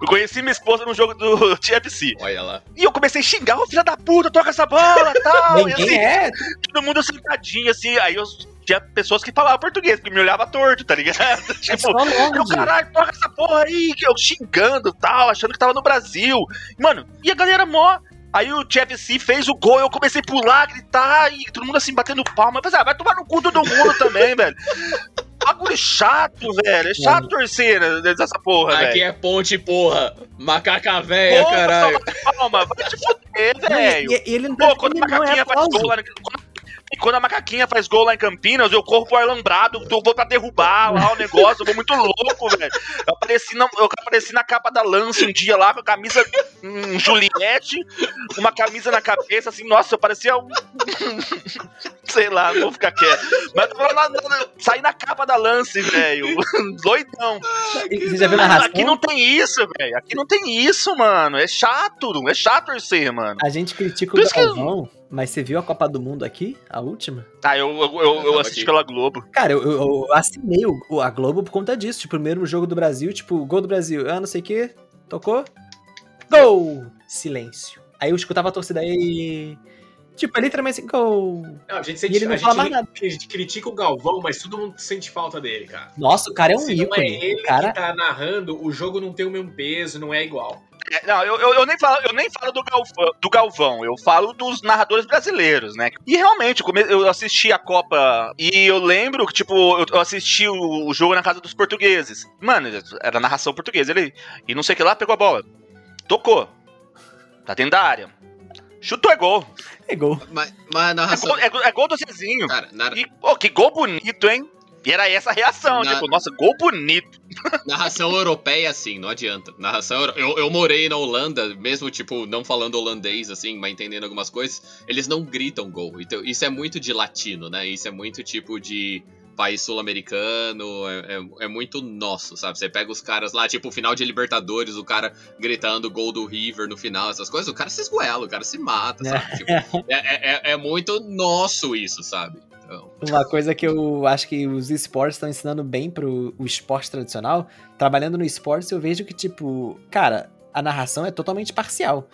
eu conheci minha esposa no jogo do TFC. Olha lá. E eu comecei a xingar, ô filha da puta, toca essa bola e tal. e Ninguém assim, é. todo mundo sentadinho, assim. Aí eu tinha pessoas que falavam português, que me olhavam torto, tá ligado? É tipo, eu, caralho, toca essa porra aí, que eu xingando e tal, achando que tava no Brasil. Mano, e a galera mó. Aí o TFC fez o gol, eu comecei a pular, gritar, e todo mundo assim, batendo palma. Eu pensei, ah, vai tomar no cu todo mundo também, velho. Bagulho chato, velho. É chato torcer né, dessa porra, Aqui velho. é ponte, porra. Macaca véia, Porra, caralho. só bate palma, vai te fuder, e- velho. e- e ele não Pô, quando macaquinha faz gol lá. Quando, e quando a macaquinha faz gol lá em Campinas, eu corro pro alambrado, eu vou pra derrubar lá o negócio, eu vou muito louco, velho. Eu apareci, na, eu apareci na capa da Lance um dia lá com a camisa um, Juliette, uma camisa na cabeça, assim, nossa, eu parecia um. Sei lá, vou ficar quieto. Mas eu lá, na- na- saí na capa da Lance, velho. Doidão. Você já viu a narração? Aqui não tem isso, velho. Aqui não tem isso, mano. É chato, é chato torcer, mano. A gente critica Por o isso que Galvão, mas você viu a Copa do Mundo aqui? A última? Ah, eu, eu, eu, eu assisti pela Globo. Cara, eu, eu- eu assinei a Globo por conta disso. Tipo, primeiro jogo do Brasil, tipo, gol do Brasil. Ah, não sei o que. Tocou. Gol! Silêncio. Aí eu escutava a torcida aí. Tipo, é literalmente assim, gol. Não, a gente, E sente, ele não a fala gente mais nada. cri- critica o Galvão, mas todo mundo sente falta dele, cara. Nossa, o cara é um Se não é ícone. ele o cara. que tá narrando, o jogo não tem o mesmo peso, não é igual. É, não, eu, eu, eu nem falo, eu nem falo do, Galvão, do Galvão, eu falo dos narradores brasileiros, né? E realmente, eu assisti a Copa e eu lembro que, tipo, eu- eu assisti o, o jogo na casa dos portugueses. Mano, era narração portuguesa. Ele, e não sei o que lá, pegou a bola. Tocou. Tá dentro da área. Chutou é gol. É gol. Mas, mas a É narração. gol, é é gol do Cezinho. Cara, na, E, pô, que gol bonito, hein? E era essa a reação, Na- tipo, nossa, gol bonito. narração europeia, assim, não adianta. Narração euro... eu, eu morei na Holanda, mesmo, tipo, não falando holandês, assim, mas entendendo algumas coisas, eles não gritam gol. Então, isso é muito de latino, né? Isso é muito tipo de país sul-americano, é, é- é muito nosso, sabe? Você pega os caras lá, tipo, final de Libertadores, o cara gritando gol do River no final, essas coisas, o cara se esgoela, o cara se mata, sabe? Tipo, é, é- é muito nosso isso, sabe? Então, Uma coisa que eu acho que os esportes estão ensinando bem pro o esporte tradicional, trabalhando no esporte, eu vejo que, tipo, cara, a narração é totalmente parcial.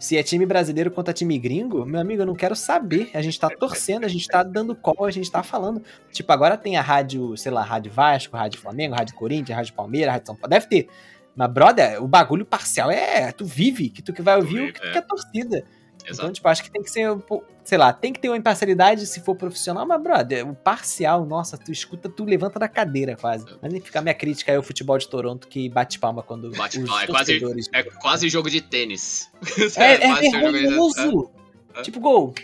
Se é time brasileiro contra time gringo, meu amigo, eu não quero saber. A gente tá torcendo, a gente tá dando call, a gente tá falando. Tipo, agora tem a rádio, sei lá, Rádio Vasco, Rádio Flamengo, Rádio Corinthians, Rádio Palmeiras, Rádio São Paulo. Deve ter. Mas, brother, o bagulho parcial é. Tu vive, que tu que vai ouvir o que tu é. quer torcida. Então, Exato. tipo, acho que tem que ser, um pouco- sei lá, tem que ter uma imparcialidade se for profissional, mas, brother, o parcial, nossa, tu escuta, tu levanta da cadeira quase. Mas nem fica a minha crítica aí ao futebol de Toronto que bate palma quando Bate os palma, é quase- torcedores... É quase jogo de tênis. É, é quase jogo de- vergonhoso! É. Tipo, gol.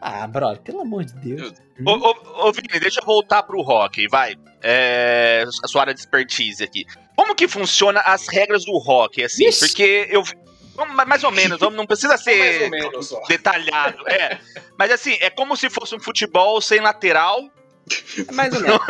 Ah, brother, pelo amor de Deus. Ô, ô, ô, Vini, deixa eu voltar pro hockey, vai. É, a sua área de expertise aqui. Como que funciona as regras do hockey, assim? Ixi. Porque eu. Mais- ou menos, vamos- não precisa Mais ou ser menos só. detalhado. É. Mas assim, é como se fosse um futebol sem lateral. Mais ou menos.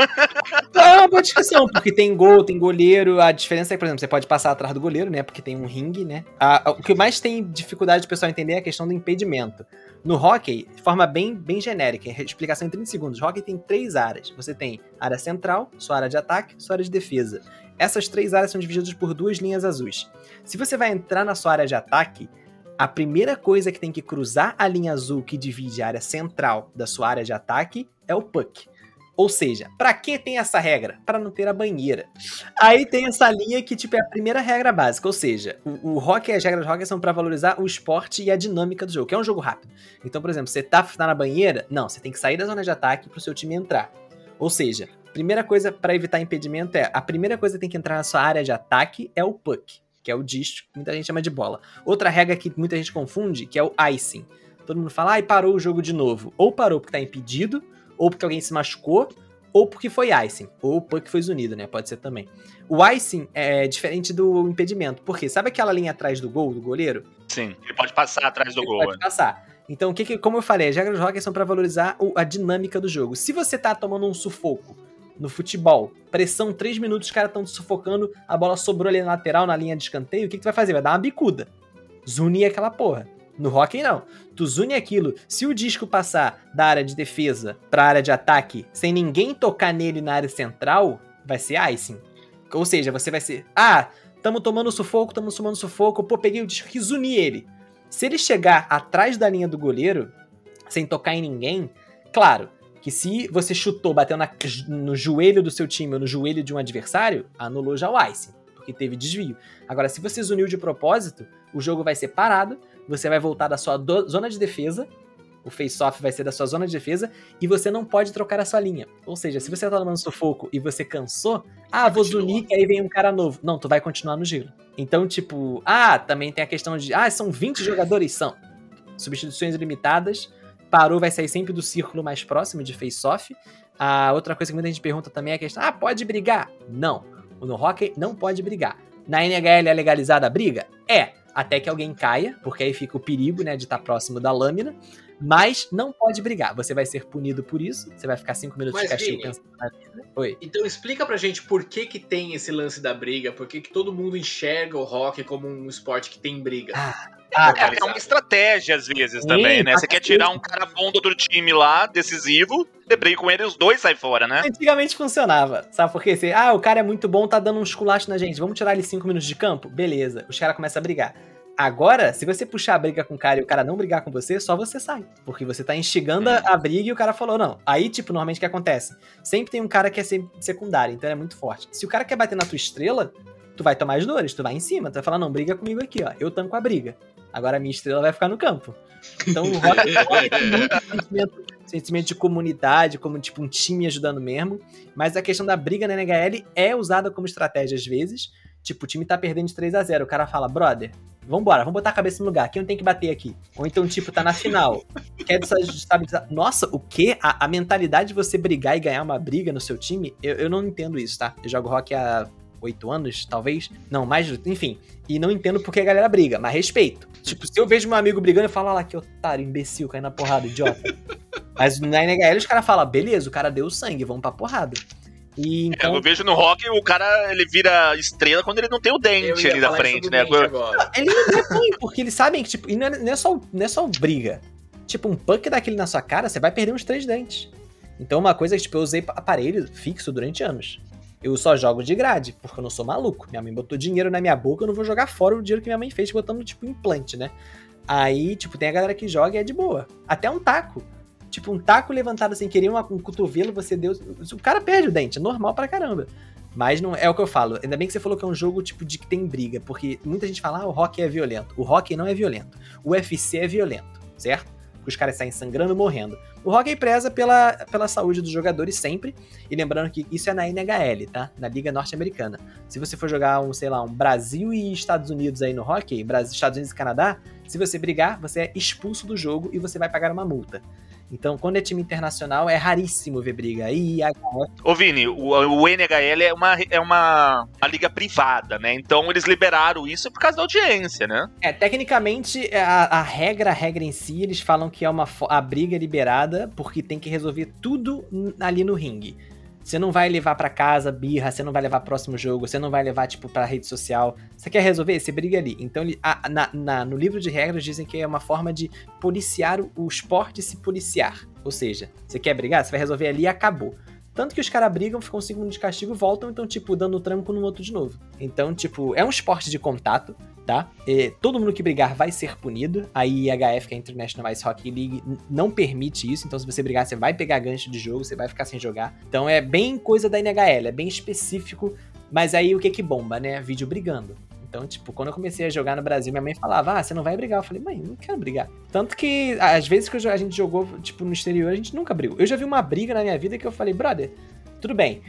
Não, é uma boa discussão, porque tem gol, tem goleiro. A diferença é, por exemplo, você pode passar atrás do goleiro, né? Porque tem um ringue, né? A- a- o que mais tem dificuldade do pessoal entender é a questão do impedimento. No hockey, de forma bem, bem genérica, explicação em 30 segundos. O hockey tem três áreas. Você tem área central, sua área de ataque, sua área de defesa. Essas três áreas são divididas por duas linhas azuis. Se você vai entrar na sua área de ataque, a primeira coisa que tem que cruzar a linha azul que divide a área central da sua área de ataque é o puck. Ou seja, pra que tem essa regra? Pra não ter a banheira. Aí tem essa linha que, tipo, é a primeira regra básica. Ou seja, o, o hockey, as regras do hockey são pra valorizar o esporte e a dinâmica do jogo, que é um jogo rápido. Então, por exemplo, você tá, tá na banheira, não, você tem que sair da zona de ataque pro seu time entrar. Ou seja, primeira coisa pra evitar impedimento é, a primeira coisa que tem que entrar na sua área de ataque é o puck, que é o disco, que muita gente chama de bola. Outra regra que muita gente confunde, que é o icing. Todo mundo fala, ai, parou o jogo de novo. Ou parou porque tá impedido, ou porque alguém se machucou, ou porque foi icing, ou o puck foi zunido, né? Pode ser também. O icing é diferente do impedimento, porque sabe aquela linha atrás do gol, do goleiro? Sim, ele pode passar atrás do Ele gol. pode passar. Então, o que, que- como eu falei, as regras do hockey são pra valorizar a dinâmica do jogo. Se você tá tomando um sufoco no futebol, pressão 3 minutos, os caras estão te sufocando, a bola sobrou ali na lateral, na linha de escanteio, o que, que tu vai fazer? Vai dar uma bicuda. Zune aquela porra. No hockey, não. Tu zune aquilo. Se o disco passar da área de defesa pra área de ataque sem ninguém tocar nele na área central, vai ser icing. Ou seja, você vai ser. Ah, tamo tomando sufoco, tamo tomando sufoco. Pô, peguei o disco e zuni ele. Se ele chegar atrás da linha do goleiro, sem tocar em ninguém, claro que se você chutou, bateu na- no joelho do seu time ou no joelho de um adversário, anulou já o icing, porque teve desvio. Agora, se você zuniu de propósito, o jogo vai ser parado, você vai voltar da sua do- zona de defesa, o face-off vai ser da sua zona de defesa, e você não pode trocar a sua linha. Ou seja, se você tá tomando sufoco e você cansou, ah, vou zunir que aí vem um cara novo. Não, tu vai continuar no gelo. Então, tipo, ah, também tem a questão de, ah, são 20 jogadores, são. Substituições limitadas, parou, vai sair sempre do círculo mais próximo de face-off. A outra coisa que muita gente pergunta também é a questão, ah, pode brigar? Não. No hockey não pode brigar. Na NHL é legalizada a briga? É. Até que alguém caia, porque aí fica o perigo, né, de estar próximo da lâmina. Mas não pode brigar. Você vai ser punido por isso. Você vai ficar cinco minutos Mas, de castigo Vini, pensando na vida. Oi. Então explica pra gente por que que tem esse lance da briga, por que que todo mundo enxerga o rock como um esporte que tem briga. Ah, É, é uma estratégia às vezes também, né? Você quer tirar um cara bom do outro time lá, decisivo, você briga com ele e os dois saem fora, né? Antigamente funcionava. Sabe por quê? Você, ah, o cara é muito bom, tá dando uns culachos na gente. Vamos tirar ele cinco minutos de campo? Beleza. Os caras começam a brigar. Agora, se você puxar a briga com o cara e o cara não brigar com você, só você sai. Porque você tá instigando a- a briga e o cara falou não. Aí, tipo, normalmente o que acontece? Sempre tem um cara que é se- secundário, então é muito forte. Se o cara quer bater na tua estrela, tu vai tomar as dores, tu vai em cima, tu vai falar, não, briga comigo aqui, ó. Eu tanco a briga. Agora a minha estrela vai ficar no campo. Então o rock, sentimento, sentimento de comunidade, como tipo um time ajudando mesmo. Mas a questão da briga na NHL é usada como estratégia às vezes. Tipo, o time tá perdendo de 3 a 0 O cara fala, brother, vambora, vamos botar a cabeça no lugar. Quem não tem que bater aqui? Ou então, tipo, tá na final. Quer desestabilizar. Nossa, o quê? A, a mentalidade de você brigar e ganhar uma briga no seu time, eu, eu não entendo isso, tá? Eu jogo rock há oito anos, talvez. Não, mais, enfim. E não entendo porque a galera briga, mas respeito. Tipo, se eu vejo meu amigo brigando, eu falo, olha lá, que otário, imbecil, caindo na porrada, idiota. mas na NHL os caras falam, beleza, o cara deu sangue, vamos pra porrada. E É, então. eu vejo no rock o cara ele vira estrela quando ele não tem o dente ali da frente, né? agora. Ele não é ruim, porque eles sabem que, tipo, e não é, não é só, não é só briga. Tipo, um punk daquele na sua cara, você vai perder uns três dentes. Então, uma coisa é que, tipo, eu usei aparelho fixo durante anos. Eu só jogo de grade, porque eu não sou maluco. Minha mãe botou dinheiro na minha boca, eu não vou jogar fora o dinheiro que minha mãe fez botando, tipo, implante, né? Aí, tipo, tem a galera que joga e é de boa. Até um taco. Tipo, um taco levantado sem querer, um cotovelo, você deu. O cara perde o dente, é normal pra caramba. Mas não é o que eu falo. Ainda bem que você falou que é um jogo tipo de que tem briga, porque muita gente fala, ah, o rock é violento. O rock não é violento. O UFC é violento, certo? Os caras saem sangrando, morrendo. O hockey preza pela, pela saúde dos jogadores sempre. E lembrando que isso é na NHL, tá? Na Liga Norte-Americana. Se você for jogar um, sei lá, um Brasil e Estados Unidos aí no hockey, Brasil, Estados Unidos e Canadá, se você brigar, você é expulso do jogo e você vai pagar uma multa. Então, quando é time internacional, é raríssimo ver briga. A... Ô, Vini, o, o NHL é, uma, é uma, uma liga privada, né? Então, eles liberaram isso por causa da audiência, né? É, tecnicamente, a, a regra, a regra em si, eles falam que é uma a briga é liberada porque tem que resolver tudo ali no ringue. Você não vai levar para casa birra, você não vai levar próximo jogo, você não vai levar, tipo, pra rede social. Você quer resolver? Você briga ali. Então, a, na, na, no livro de regras dizem que é uma forma de policiar o, o esporte se policiar. Ou seja, você quer brigar? Você vai resolver ali e acabou. Tanto que os caras brigam, ficam um segundo de castigo, voltam, então, tipo, dando tranco no outro de novo. Então, tipo, é um esporte de contato, tá? E todo mundo que brigar vai ser punido. A IHF, que é a International Ice Hockey League, não permite isso. Então, se você brigar, você vai pegar gancho de jogo, você vai ficar sem jogar. Então, é bem coisa da NHL, é bem específico. Mas aí, o que que bomba, né? Vídeo brigando. Então, tipo, quando eu comecei a jogar no Brasil, minha mãe falava, ah, você não vai brigar. Eu falei, mãe, não quero brigar. Tanto que, às vezes que a gente jogou, tipo, no exterior, a gente nunca brigou. Eu já vi uma briga na minha vida que eu falei, brother, tudo bem.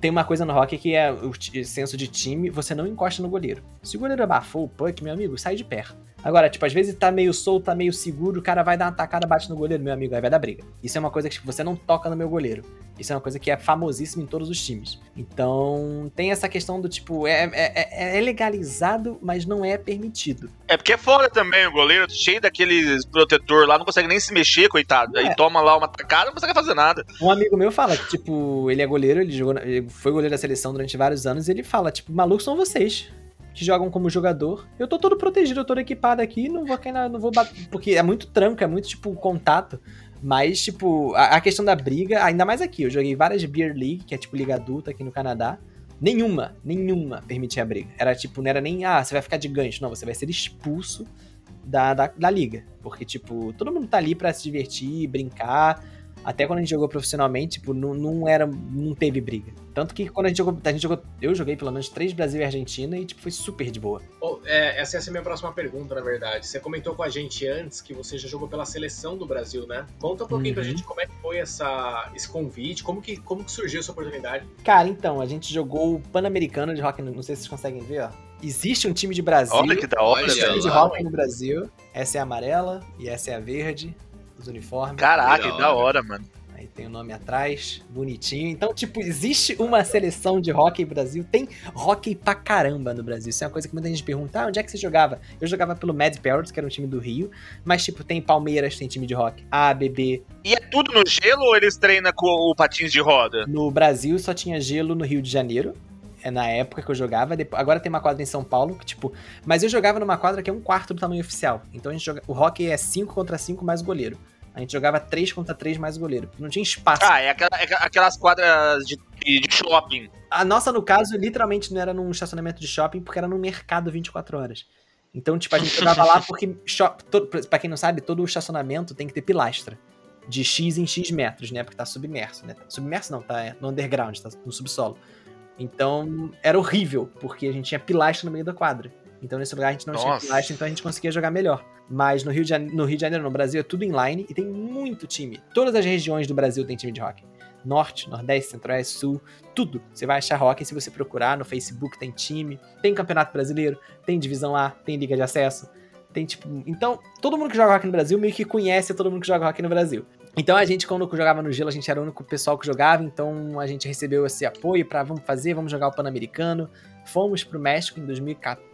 Tem uma coisa no rock que é o senso de time, você não encosta no goleiro. Se o goleiro abafou o puck, meu amigo, sai de perto. Agora, tipo, às vezes tá meio solto, tá meio seguro, o cara vai dar uma tacada, bate no goleiro, meu amigo, aí vai dar briga. Isso é uma coisa que tipo, você não toca no meu goleiro. Isso é uma coisa que é famosíssima em todos os times. Então, tem essa questão do tipo, é, é, é, é legalizado, mas não é permitido. É porque é foda também, o goleiro cheio daqueles protetor lá, não consegue nem se mexer, coitado. É. Aí toma lá uma tacada, não consegue fazer nada. Um amigo meu fala que, tipo, ele é goleiro, ele, jogou, ele foi goleiro da seleção durante vários anos, e ele fala, tipo, malucos são vocês que jogam como jogador. Eu tô todo protegido, eu tô equipado aqui, não vou cair na, não vou bater, porque é muito tranco, é muito tipo contato. Mas, tipo, a, a, questão da briga, ainda mais aqui, eu joguei várias Beer League, que é tipo liga adulta aqui no Canadá. Nenhuma, nenhuma permitia briga. Era tipo, não era nem, ah, você vai ficar de gancho. Não, você vai ser expulso da, da, da liga. Porque, tipo, todo mundo tá ali para se divertir, brincar. Até quando a gente jogou profissionalmente, tipo, não, não era. não teve briga. Tanto que quando a gente jogou. A gente jogou. Eu joguei pelo menos três Brasil e Argentina e tipo, foi super de boa. Oh, é, essa é a minha próxima pergunta, na verdade. Você comentou com a gente antes que você já jogou pela seleção do Brasil, né? Conta um pouquinho uhum. pra gente como é que foi essa, esse convite, como que, como que surgiu essa oportunidade. Cara, então, a gente jogou o Pan-Americano de Rock, não sei se vocês conseguem ver, ó. Existe um time de Brasil. Olha que da hora, Existe um time de rock no Brasil. Essa é a amarela e essa é a verde. Os uniformes. Caraca, que da hora, mano. Aí tem o nome atrás, bonitinho. Então, tipo, existe uma seleção de hockey Brasil. Tem hockey pra caramba no Brasil. Isso é uma coisa que muita gente pergunta: ah, onde é que você jogava? Eu jogava pelo Mad Parrots, que era um time do Rio. Mas, tipo, tem Palmeiras, tem time de hockey. A, BB. E é tudo no gelo ou eles treinam com o patins de roda? No Brasil só tinha gelo no Rio de Janeiro é na época que eu jogava. Agora tem uma quadra em São Paulo, que, tipo. Mas eu jogava numa quadra que é um quarto do tamanho oficial. Então a gente joga. O hockey é 5 contra 5 mais goleiro. A gente jogava 3 contra 3 mais goleiro. Não tinha espaço. Ah, é, aquela, é aquelas quadras de, de, shopping. A nossa, no caso, literalmente não era num estacionamento de shopping, porque era num mercado 24 horas. Então, tipo, a gente jogava lá porque, shop, todo, pra quem não sabe, todo o estacionamento tem que ter pilastra. De X em X metros, né? Porque tá submerso, né? Submerso não, tá no underground, tá no subsolo. Então, era horrível, porque a gente tinha pilastra no meio da quadra. Então, nesse lugar a gente não Nossa. tinha pilastra, então a gente conseguia jogar melhor. Mas no Rio, de Janeiro, no Rio de Janeiro, no Brasil, é tudo inline e tem muito time. Todas as regiões do Brasil tem time de hockey. Norte, Nordeste, Centro-Oeste, Sul, tudo. Você vai achar hockey se você procurar no Facebook, tem time, tem Campeonato Brasileiro, tem Divisão A, tem Liga de Acesso, tem tipo. Então, todo mundo que joga hockey no Brasil meio que conhece todo mundo que joga hockey no Brasil. Então a gente, quando jogava no gelo, a gente era o único pessoal que jogava, então a gente recebeu esse apoio para vamos fazer, vamos jogar o Pan-Americano. Fomos pro México em 2014,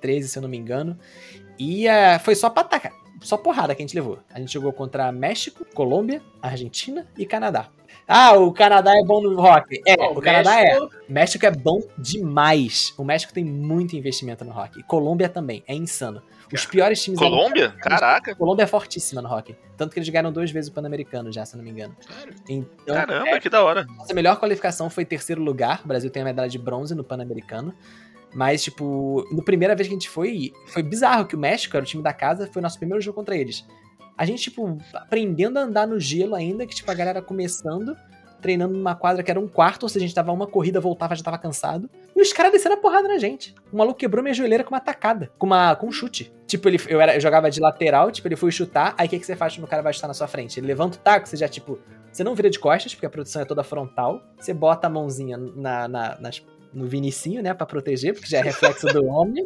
13, se eu não me engano. E uh, foi só pra atacar. Só porrada que a gente levou. A gente jogou contra México, Colômbia, Argentina e Canadá. Ah, o Canadá é bom no rock. É, oh, o Canadá México... é. México é bom demais. O México tem muito investimento no rock. E Colômbia também, é insano. Os piores times. Colômbia? Caraca. Colômbia é fortíssima no rock. Tanto que eles ganharam duas vezes o Pan-Americano já, se não me engano. Então, Caramba, é, que da hora. Nossa melhor qualificação foi terceiro lugar. O Brasil tem a medalha de bronze no Pan-Americano. Mas, tipo, na primeira vez que a gente foi, foi bizarro que o México era o time da casa, foi o nosso primeiro jogo contra eles. A gente, tipo, aprendendo a andar no gelo ainda, que, tipo, a galera começando. treinando numa quadra que era um quarto, ou seja, a gente tava uma corrida, voltava, já tava cansado. E os caras desceram a porrada na gente. O maluco quebrou minha joelheira com uma tacada, com, uma, com um chute. Tipo, ele, eu, era, eu jogava de lateral, tipo, ele foi chutar, aí o que, que você faz quando o cara vai chutar na sua frente? Ele levanta o taco, você já, tipo, você não vira de costas, porque a produção é toda frontal. Você bota a mãozinha na, na, nas, no vinicinho, né, pra proteger, porque já é reflexo do homem.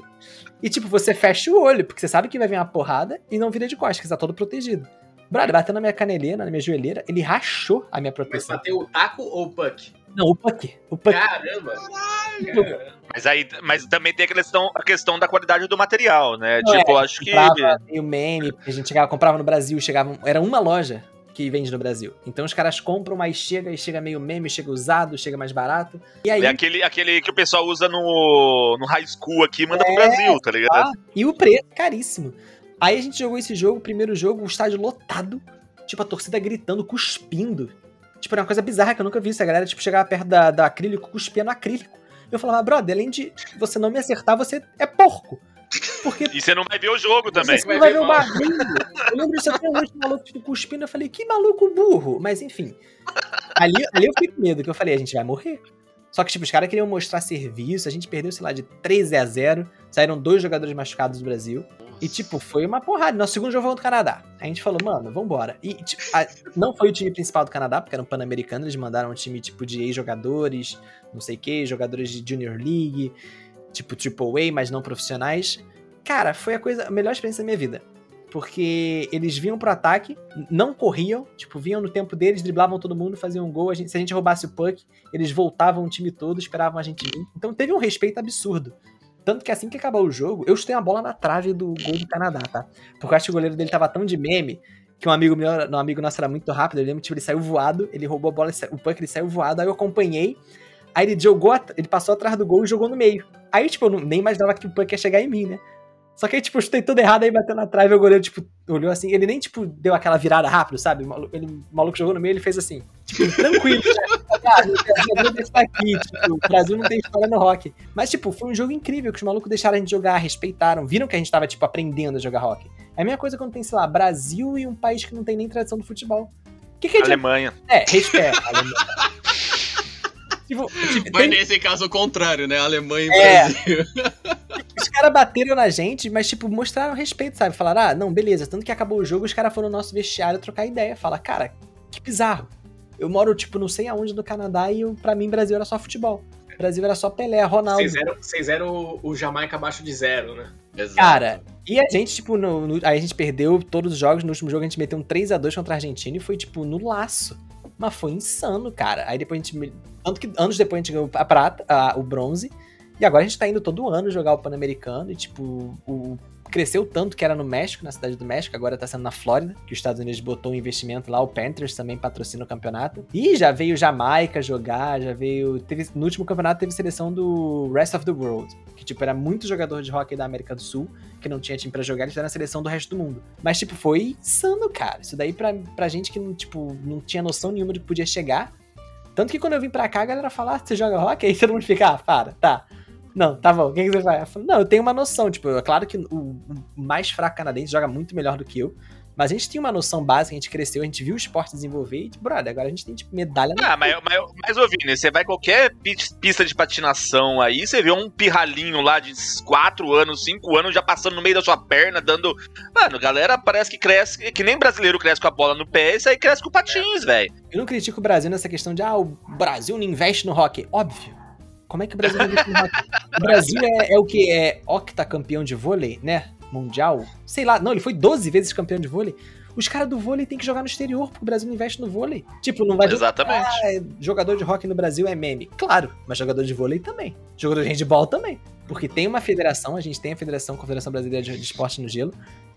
E, tipo, você fecha o olho, porque você sabe que vai vir uma porrada e não vira de costas, que você tá todo protegido. Brother, bateu na minha caneleira, na minha joelheira, ele rachou a minha Mas proteção. bateu o taco ou o puck? Não, o puck. O puck. Caramba! Caramba. Mas aí, mas também tem a questão, a questão da qualidade do material, né? Não, tipo, acho que. comprava meio meme, a gente chegava, comprava no Brasil, chegava, era uma loja que vende no Brasil. Então os caras compram, mas chega e chega meio meme, chega usado, chega mais barato. E aí É aquele, aquele que o pessoal usa no, no high school aqui e manda pro É, Brasil, tá ligado? Ah, e o preço, caríssimo. Aí a gente jogou esse jogo, o primeiro jogo, o estádio lotado, tipo, a torcida gritando, cuspindo. Tipo, era uma coisa bizarra que eu nunca vi isso. A galera, tipo, chegava perto da, da acrílico, cuspia no acrílico. Eu falava, brother, além de você não me acertar, você é porco. Porque E você não vai ver o jogo também. você não vai ver o barulho. Eu lembro disso até hoje, maluco tipo, cuspindo. Eu falei, que maluco burro. Mas enfim. Ali, ali eu fiquei com medo, que eu falei, a gente vai morrer. Só que, tipo, os caras queriam mostrar serviço. A gente perdeu, sei lá, de 13 a 0. Saíram dois jogadores machucados do Brasil. E, tipo, foi uma porrada. Nosso segundo jogo foi contra o Canadá. A gente falou, mano, vambora. E, tipo, a- não foi o time principal do Canadá, porque era um pan-americano. Eles mandaram um time, tipo, de ex-jogadores, não sei o quê, jogadores de Junior League, tipo, Triple A, mas não profissionais. Cara, foi a coisa, a melhor experiência da minha vida. Porque eles vinham pro ataque, não corriam, tipo, vinham no tempo deles, driblavam todo mundo, faziam um gol. A gente- se a gente roubasse o puck, eles voltavam o time todo, esperavam a gente vir. Então teve um respeito absurdo. Tanto que assim que acabou o jogo, eu chutei a bola na trave do gol do Canadá, tá? Porque eu acho que o goleiro dele tava tão de meme que um amigo meu, um amigo nosso era muito rápido, eu lembro, tipo, ele saiu voado, ele roubou a bola, o puck, ele saiu voado, aí eu acompanhei, aí ele jogou, ele passou atrás do gol e jogou no meio. Aí, tipo, eu nem imaginava que o puck ia chegar em mim, né? Só que aí, tipo, eu chutei tudo errado, aí bateu na trave, o goleiro, tipo, olhou assim, ele nem, tipo, deu aquela virada rápido, sabe? O maluco, ele, o maluco jogou no meio, ele fez assim, tipo, tranquilo, né? Ah, o Brasil aqui, tipo, o Brasil não tem história no rock. Mas, tipo, foi um jogo incrível, que os malucos deixaram a gente jogar, respeitaram, viram que a gente tava, tipo, aprendendo a jogar rock. É a mesma coisa quando tem, sei lá, Brasil e um país que não tem nem tradição do futebol. O que que adianta? Alemanha. É, respeito. Alemanha. Tipo, tipo, Mas tem- nesse caso, o contrário, né? Alemanha e É. Brasil. os caras bateram na gente, mas, tipo, mostraram respeito, sabe? Falaram, ah, não, beleza. Tanto que acabou o jogo, os caras foram no nosso vestiário trocar ideia. Fala, cara, que bizarro. Eu moro, tipo, não sei aonde no Canadá e eu, pra mim, Brasil era só futebol. Brasil era só Pelé, Ronaldo. Vocês eram, vocês eram o, o Jamaica abaixo de zero, né? Exato. Cara, e a gente, tipo, no, no- aí a gente perdeu todos os jogos. No último jogo a gente meteu um 3x2 contra a Argentina e foi, tipo, no laço. Mas foi insano, cara. Aí depois a gente. Tanto que anos depois a gente ganhou a prata, a- o bronze. E agora a gente tá indo todo ano jogar o Pan-Americano. E, tipo, o, cresceu tanto que era no México, na cidade do México. Agora tá sendo na Flórida, que os Estados Unidos botou um investimento lá. O Panthers também patrocina o campeonato. E já veio Jamaica jogar, já veio. Teve, no último campeonato teve seleção do Rest of the World. Que, tipo, era muito jogador de hockey da América do Sul que não tinha time pra jogar, eles fizeram a seleção do resto do mundo. Mas, tipo, foi insano, cara. Isso daí pra, pra gente que, tipo, não tinha noção nenhuma de que podia chegar. Tanto que quando eu vim pra cá, a galera fala, ah, você joga rock? Aí todo mundo fica, ah, para, tá. Não, tá bom, o que, você faz? Eu falo, não, eu tenho uma noção, tipo, é claro que o mais fraco canadense joga muito melhor do que eu, mas a gente tinha uma noção básica, a gente cresceu, a gente viu o esporte desenvolver e, brother, agora a gente tem, tipo, medalha na Ah, mas, mas, mas ô Vini, você vai qualquer pi- pista de patinação aí, você vê um pirralhinho lá de 4 anos, 5 anos já passando no meio da sua perna, dando. Mano, galera parece que cresce, que nem brasileiro cresce com a bola no pé, isso aí cresce com patins, velho. Eu não critico o Brasil nessa questão de, ah, o Brasil não investe no rock. Óbvio. Como é que o Brasil não investe no rock? O Brasil é, é o que? É octacampeão de vôlei, né? Mundial? Sei lá. Não, ele foi 12 vezes campeão de vôlei. Os caras do vôlei tem que jogar no exterior, porque o Brasil não investe no vôlei. Tipo, não vai dizer, Exatamente. ah, é- jogador de rock no Brasil é meme. Claro, mas jogador de vôlei também. Jogador de handball também. Porque tem uma federação, a gente tem a Federação Confederação Brasileira de Esporte no Gelo.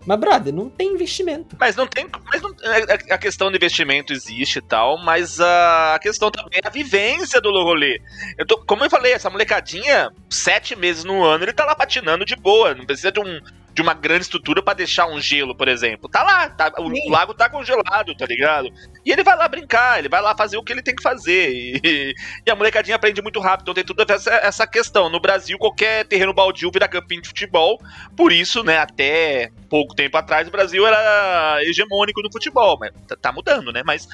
Mas, brother, não tem investimento. Mas não tem. Mas não, a- a questão do investimento existe e tal, mas a, a questão também é a vivência do rolê. Eu tô, como eu falei, essa molecadinha, sete meses no ano, ele tá lá patinando de boa. Não precisa de um. De uma grande estrutura pra deixar um gelo, por exemplo. Tá lá, tá- o lago tá congelado, tá ligado? E ele vai lá brincar, ele vai lá fazer o que ele tem que fazer. E, e a molecadinha aprende muito rápido, então tem tudo a ver essa, essa questão. No Brasil, qualquer terreno baldio vira campinho de futebol. Por isso, né, até pouco tempo atrás o Brasil era hegemônico no futebol, mas tá, tá mudando, né? Mas,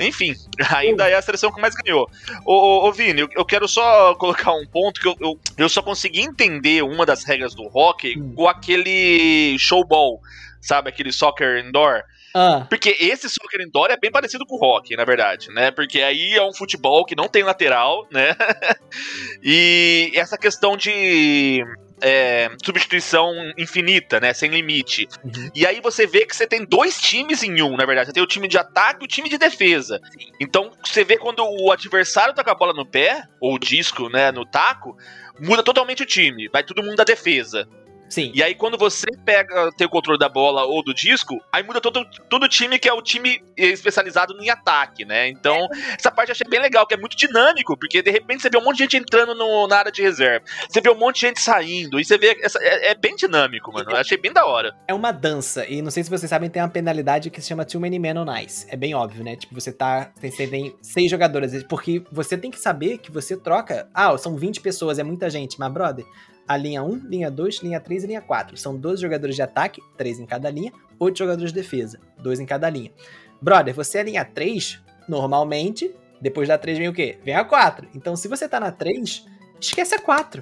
enfim, ainda é a seleção que mais ganhou. Ô, ô, ô Vini, eu, eu quero só colocar um ponto que eu, eu, eu só consegui entender uma das regras do hockey Hum. com aquele showball, sabe? Aquele soccer indoor. Ah, Porque esse soccer indoor é bem parecido com o hockey, na verdade, né? Porque aí é um futebol que não tem lateral, né? e essa questão de é, substituição infinita, né? Sem limite. Uhum. E aí você vê que você tem dois times em um, na verdade. Você tem o time de ataque e o time de defesa. Então você vê quando o adversário tá com a bola no pé, ou o disco, né, no taco, muda totalmente o time. Vai todo mundo da defesa. Sim. E aí, quando você pega, tem o controle da bola ou do disco, aí muda todo, todo o time que é o time especializado em ataque, né? Então, essa parte eu achei bem legal, que é muito dinâmico, porque de repente você vê um monte de gente entrando no- na área de reserva, você vê um monte de gente saindo, e você vê. Essa, é, é bem dinâmico, mano. Eu achei bem da hora. É uma dança, e não sei se vocês sabem, tem uma penalidade que se chama Too Many Men on Ice. É bem óbvio, né? Tipo, você tá. Tem, você tem seis jogadores, porque você tem que saber que você troca. Ah, são 20 pessoas, é muita gente, mas, brother, a linha 1, linha 2, linha 3 e linha 4. São 12 jogadores de ataque, 3 em cada linha, 8 jogadores de defesa, 2 em cada linha. Brother, você é linha 3, normalmente, depois da 3 vem o quê? Vem a 4. Então, se você tá na 3, esquece a 4.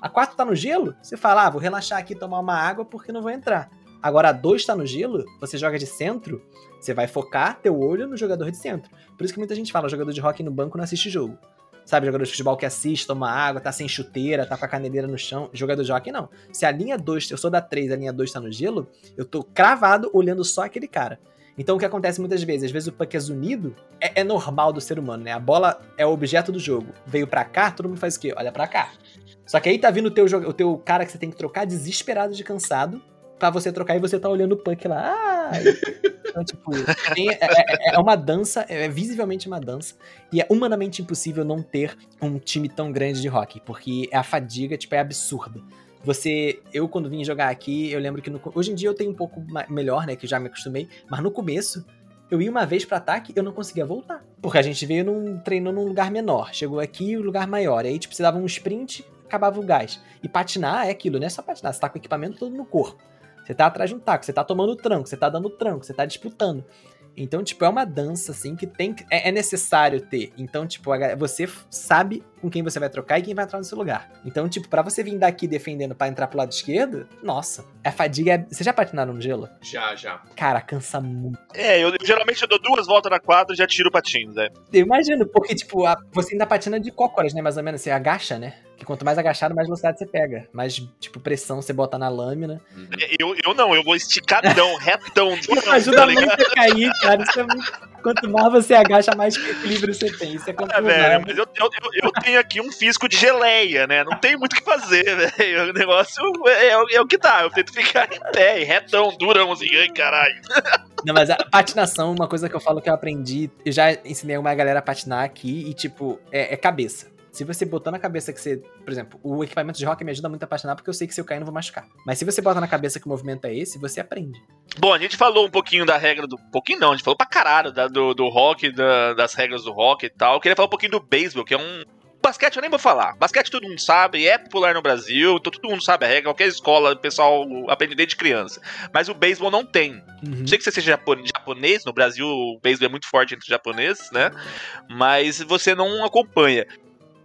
A 4 tá no gelo, você fala, ah, vou relaxar aqui tomar uma água porque não vou entrar. Agora a 2 tá no gelo, você joga de centro, você vai focar teu olho no jogador de centro. Por isso que muita gente fala, jogador de hockey no banco não assiste jogo. Sabe, jogador de futebol que assiste, toma água, tá sem chuteira, tá com a caneleira no chão. Jogador de hockey não. Se a linha 2, eu sou da 3, a linha 2 tá no gelo, eu tô cravado olhando só aquele cara. Então o que acontece muitas vezes, às vezes o puck é zunido, é, é normal do ser humano, né? A bola é o objeto do jogo. Veio pra cá, todo mundo faz o quê? Olha pra cá. Só que aí tá vindo o teu, o teu cara que você tem que trocar desesperado de cansado pra você trocar e você tá olhando o puck lá. Ah! Então, tipo, tem- é, é- é uma dança, é visivelmente uma dança. E é humanamente impossível não ter um time tão grande de hockey, porque a fadiga, tipo, é absurda. Você, eu quando vim jogar aqui, eu lembro que no, hoje em dia eu tenho um pouco melhor, né, que já me acostumei, mas no começo eu ia uma vez pra ataque eu não conseguia voltar. Porque a gente veio num treinou num lugar menor, chegou aqui um lugar maior, aí tipo, você dava um sprint, acabava o gás. E patinar é aquilo, não é só patinar, você tá com o equipamento todo no corpo. Você tá atrás de um taco, você tá tomando tranco, você tá dando tranco, você tá disputando. Então, tipo, é uma dança, assim, que tem que- é, é necessário ter. Então, tipo, a você sabe com quem você vai trocar e quem vai entrar no seu lugar. Então, tipo, pra você vir daqui defendendo pra entrar pro lado esquerdo, nossa, a fadiga é... Vocês já patinaram no gelo? Já, já. Cara, cansa muito. É, eu, eu geralmente eu dou duas voltas na quadra e já tiro o patins, né? Eu imagino, porque, tipo, a- você ainda patina de cócoras, né? Mais ou menos, você agacha, né? Que quanto mais agachado, mais velocidade você pega. Mais, tipo, pressão você bota na lâmina. É, Eu, eu não, eu vou esticadão, retão, durão, Ajuda tá muito a cair, cara. Isso é muito... Quanto mais você agacha, mais equilíbrio você tem. Isso é É, comprovado. velho, mas eu, eu, eu, tenho aqui um fisco de geleia, né? Não tem muito o que fazer, velho. O negócio é, é o- é o que tá. Eu tento ficar em pé, retão, durão, assim, ai, caralho. Não, mas a patinação, uma coisa que eu falo que eu aprendi, eu já ensinei uma galera a patinar aqui e, tipo, é, é cabeça. Se você botar na cabeça que você. Por exemplo, o equipamento de rock me ajuda muito a patinar porque eu sei que se eu cair não vou machucar. Mas se você bota na cabeça que o movimento é esse, você aprende. Bom, a gente falou um pouquinho da regra do. Pouquinho não, a gente falou pra caralho da- do, do rock, da- das regras do rock e tal. Eu queria falar um pouquinho do beisebol, que é um. Basquete eu nem vou falar. Basquete todo mundo sabe, é popular no Brasil, então todo mundo sabe a regra, qualquer escola, o pessoal aprende desde criança. Mas o beisebol não tem. Uhum. Não sei que você seja japo- japonês, no Brasil o beisebol é muito forte entre os japoneses, né? Mas você não acompanha.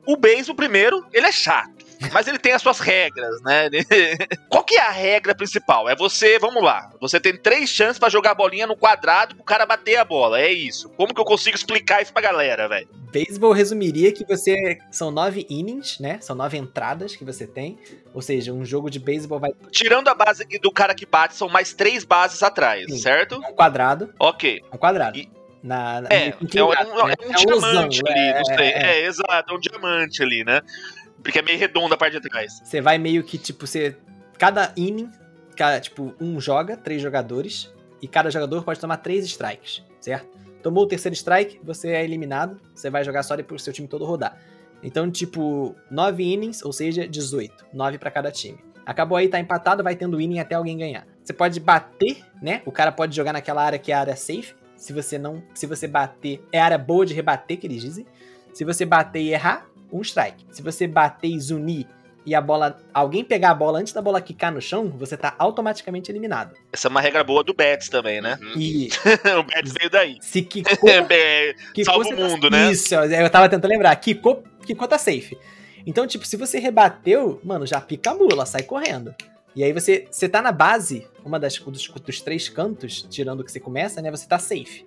O beisebol, primeiro, ele é chato. Mas ele tem as suas regras, né? Qual que é a regra principal? É você, vamos lá, você tem três chances pra jogar a bolinha no quadrado pro cara bater a bola. É isso. Como que eu consigo explicar isso pra galera, velho? Beisebol resumiria que você. São nove innings, né? São nove entradas que você tem. Ou seja, um jogo de beisebol vai Tirando a base do cara que bate, são mais três bases atrás, Sim. certo? um quadrado. Ok. Um quadrado. E- Na, na- É, é, um, é um- né? é um É um diamante ali, é, não sei. é, É, é. exato, é um diamante ali, né? Porque é meio redonda a parte de trás. Você vai meio que, tipo, você. Cada inning, cada, tipo, um joga, três jogadores, e cada jogador pode tomar três strikes, certo? Tomou o terceiro strike, você é eliminado, você vai jogar só depois o seu time todo rodar. Então, tipo, nove innings, ou seja, 18. Nove pra cada time. Acabou aí, tá empatado, vai tendo inning até alguém ganhar. Você pode bater, né? O cara pode jogar naquela área que é a área safe. Se você não. Se você bater, é área boa de rebater, que eles dizem. Se você bater e errar, um strike. Se você bater e zunir e a bola. Alguém pegar a bola antes da bola quicar no chão, você tá automaticamente eliminado. Essa é uma regra boa do Betis também, né? Uhum. E o Betis veio daí. se quicou. É, quicou, Salva o tá- mundo, né? Isso, eu tava tentando lembrar. Quicou, quicou tá safe. Então, tipo, se você rebateu, mano, já pica a mula, sai correndo. E aí você, você tá na base, uma das dos, dos três cantos, tirando o que você começa, né? Você tá safe.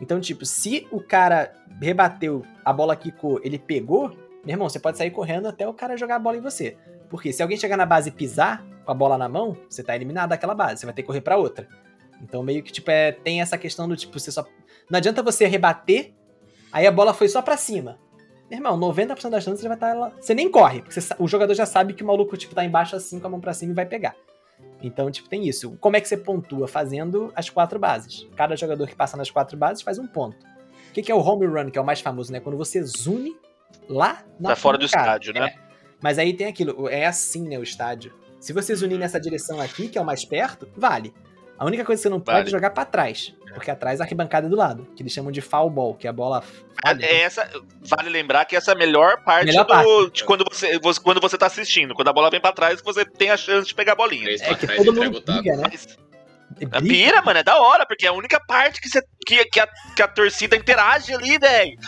Então, tipo, se o cara rebateu, a bola quicou, ele pegou, meu irmão, você pode sair correndo até o cara jogar a bola em você. Porque se alguém chegar na base e pisar com a bola na mão, você tá eliminado daquela base, você vai ter que correr pra outra. Então, meio que, tipo, é, tem essa questão do tipo, você só. Não adianta você rebater, aí a bola foi só pra cima. Meu irmão, 90% das chances você vai estar lá. Você nem corre, porque você o jogador já sabe que o maluco, tipo, tá embaixo assim, com a mão pra cima e vai pegar. Então, tipo, tem isso. Como é que você pontua? Fazendo as quatro bases. Cada jogador que passa nas quatro bases faz um ponto. O que, que é o home run, que é o mais famoso, né? Quando você zune lá na Tá fora do estádio, né? É. Mas aí tem aquilo, é assim, né, o estádio. Se você zunir nessa direção aqui, que é o mais perto, vale. A única coisa que você não pode Vale. é jogar pra trás. Porque atrás a arquibancada é do lado. Que eles chamam de foul ball, que é a bola falha. É essa, vale lembrar que essa é a melhor parte, Melhor do, parte. de quando você, você- quando você tá assistindo. Quando a bola vem pra trás, você tem a chance de pegar a bolinha. É pra que trás, todo mundo briga, né? Mas- Briga. A pira, mano, é da hora, porque é a única parte que, você, que, que, a, que a torcida interage ali, velho.